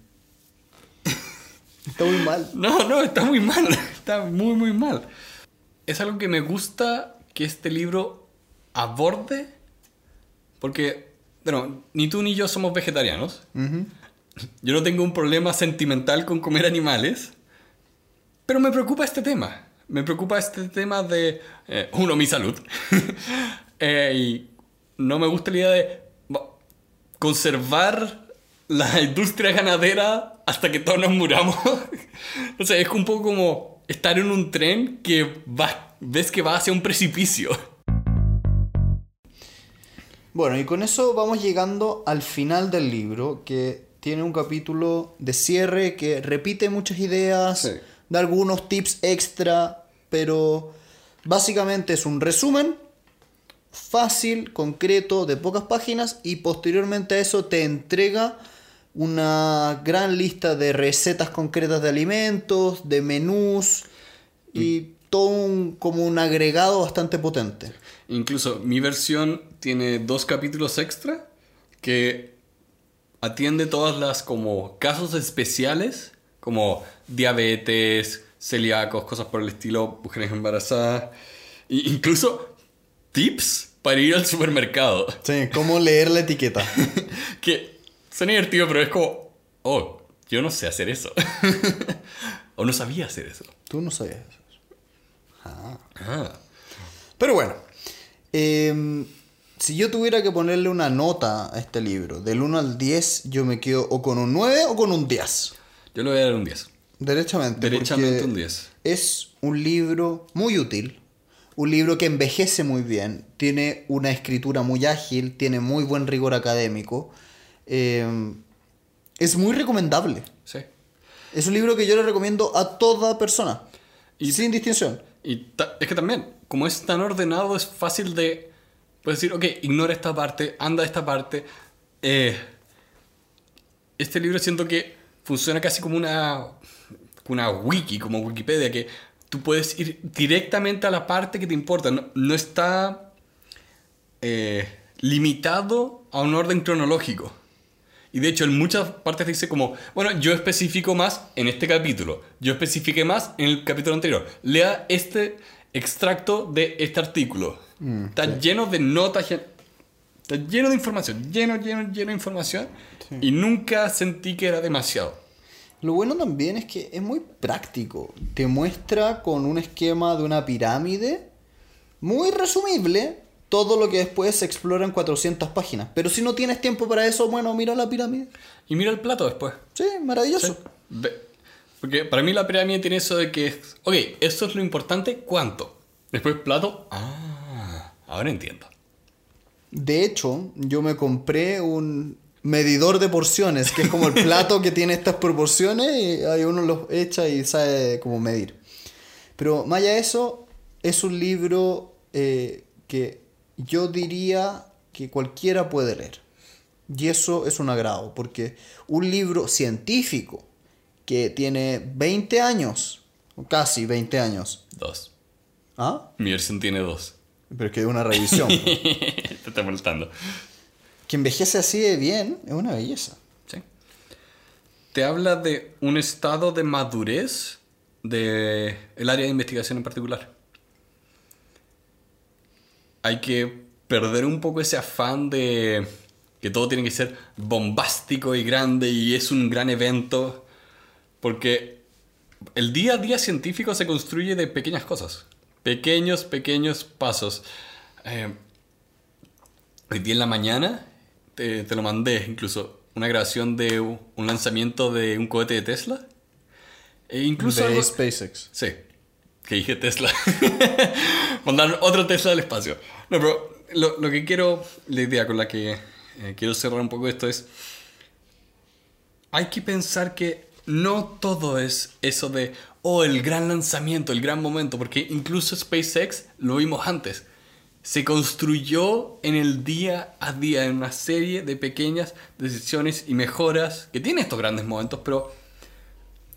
Está muy mal. No, no, está muy mal. Está muy, muy mal. Es algo que me gusta que este libro aborde. Porque, bueno, ni tú ni yo somos vegetarianos. Yo no tengo un problema sentimental con comer animales. Pero me preocupa este tema. Me preocupa este tema de, eh, uno, mi salud. Eh, y no me gusta la idea de va, conservar la industria ganadera hasta que todos nos muramos. o sea, es un poco como estar en un tren que va, ves que va hacia un precipicio. Bueno, y con eso vamos llegando al final del libro, que tiene un capítulo de cierre que repite muchas ideas, Sí. Da algunos tips extra, pero básicamente es un resumen fácil, concreto, de pocas páginas y posteriormente a eso te entrega una gran lista de recetas concretas de alimentos, de menús y todo un- como un agregado bastante potente. Incluso mi versión tiene dos capítulos extra que atiende todas las como casos especiales, como diabetes, celíacos, cosas por el estilo, mujeres embarazadas, e incluso tips para ir al supermercado. Sí, cómo leer la etiqueta. que suena divertido, pero es como, oh, yo no sé hacer eso. o no sabía hacer eso. Tú no sabías eso. Ah. Pero bueno, em, si yo tuviera que ponerle una nota a este libro, del 1 al 10, yo me quedo o con un 9 o con un 10. Yo le voy a dar un 10. Derechamente. Derechamente un 10. Es un libro muy útil. Un libro que envejece muy bien. Tiene una escritura muy ágil. Tiene muy buen rigor académico. em, es muy recomendable. Sí. Es un libro que yo le recomiendo a toda persona. Y- sin distinción. Y es que también, como es tan ordenado, es fácil de. Puedes decir, ok, ignora esta parte, anda esta parte. Eh, este libro siento que funciona casi como una, una wiki, como Wikipedia, que tú puedes ir directamente a la parte que te importa. No, no está eh, limitado a un orden cronológico. Y de hecho, en muchas partes dice como, bueno, yo especifico más en este capítulo, yo especifiqué más en el capítulo anterior. Lea este extracto de este artículo. está lleno de notas, está lleno de información, lleno, lleno, lleno de información. Y nunca sentí que era demasiado. Lo bueno también es que es muy práctico. Te muestra con un esquema de una pirámide muy resumible todo lo que después se explora en 400 páginas. Pero si no tienes tiempo para eso, bueno, mira la pirámide. Y mira el plato después. Sí, maravilloso. Porque para mí la pirámide tiene eso de que, es, ok, esto es lo importante, ¿cuánto? Después plato, ah, ahora entiendo. De hecho, yo me compré un medidor de porciones, que es como el plato que tiene estas proporciones y ahí uno los echa y sabe cómo medir. Pero más allá de eso, es un libro eh, que yo diría que cualquiera puede leer. Y eso es un agrado, porque un libro científico que tiene 20 años, o casi 20 años, Dos. ¿ah? Mi versión tiene dos. Pero es que es una revisión. pues. Te está molestando. Que envejece así de bien, es una belleza. Sí. Te habla de un estado de madurez del el área de investigación en particular. Hay que perder un poco ese afán de que todo tiene que ser bombástico y grande y es un gran evento, porque el día a día científico se construye de pequeñas cosas, pequeños, pequeños pasos. Eh, Hoy día en la mañana te, te lo mandé incluso una grabación de un lanzamiento de un cohete de Tesla E incluso de algo- SpaceX. Sí, que dije Tesla. Mandar otro Tesla al espacio. No, pero lo, lo que quiero, la idea con la que eh, quiero cerrar un poco esto es, hay que pensar que no todo es eso de, oh, el gran lanzamiento, el gran momento, porque incluso SpaceX lo vimos antes. Se construyó en el día a día, en una serie de pequeñas decisiones y mejoras que tiene estos grandes momentos, pero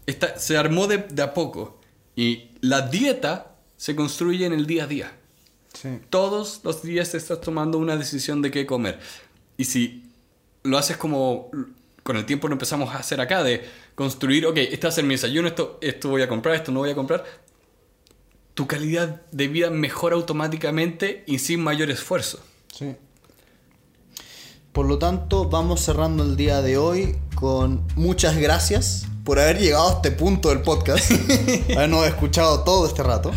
esta- se armó de, de a poco. Y la dieta se construye en el día a día. Sí. Todos los días estás tomando una decisión de qué comer. Y si lo haces como con el tiempo lo empezamos a hacer acá, de construir, ok, este va a ser mi desayuno, esto, esto voy a comprar, esto no voy a comprar, tu calidad de vida mejora automáticamente y sin mayor esfuerzo. Sí. Por lo tanto, vamos cerrando el día de hoy con muchas gracias por haber llegado a este punto del podcast, habernos escuchado todo este rato.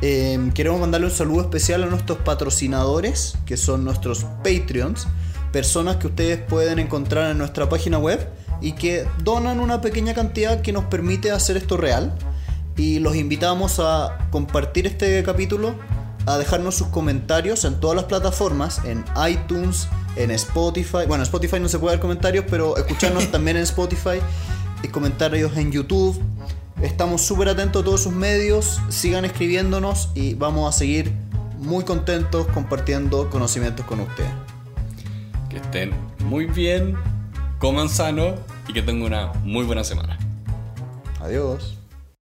Eh, queremos mandarle un saludo especial a nuestros patrocinadores, que son nuestros Patreons, personas que ustedes pueden encontrar en nuestra página web y que donan una pequeña cantidad que nos permite hacer esto real. Y los invitamos a compartir este capítulo, a dejarnos sus comentarios en todas las plataformas, en iTunes, en Spotify. Bueno, en Spotify no se puede dar comentarios, pero escucharnos también en Spotify y comentarios en YouTube. Estamos súper atentos a todos sus medios, sigan escribiéndonos y vamos a seguir muy contentos compartiendo conocimientos con ustedes. Que estén muy bien, coman sano y que tengan una muy buena semana. Adiós.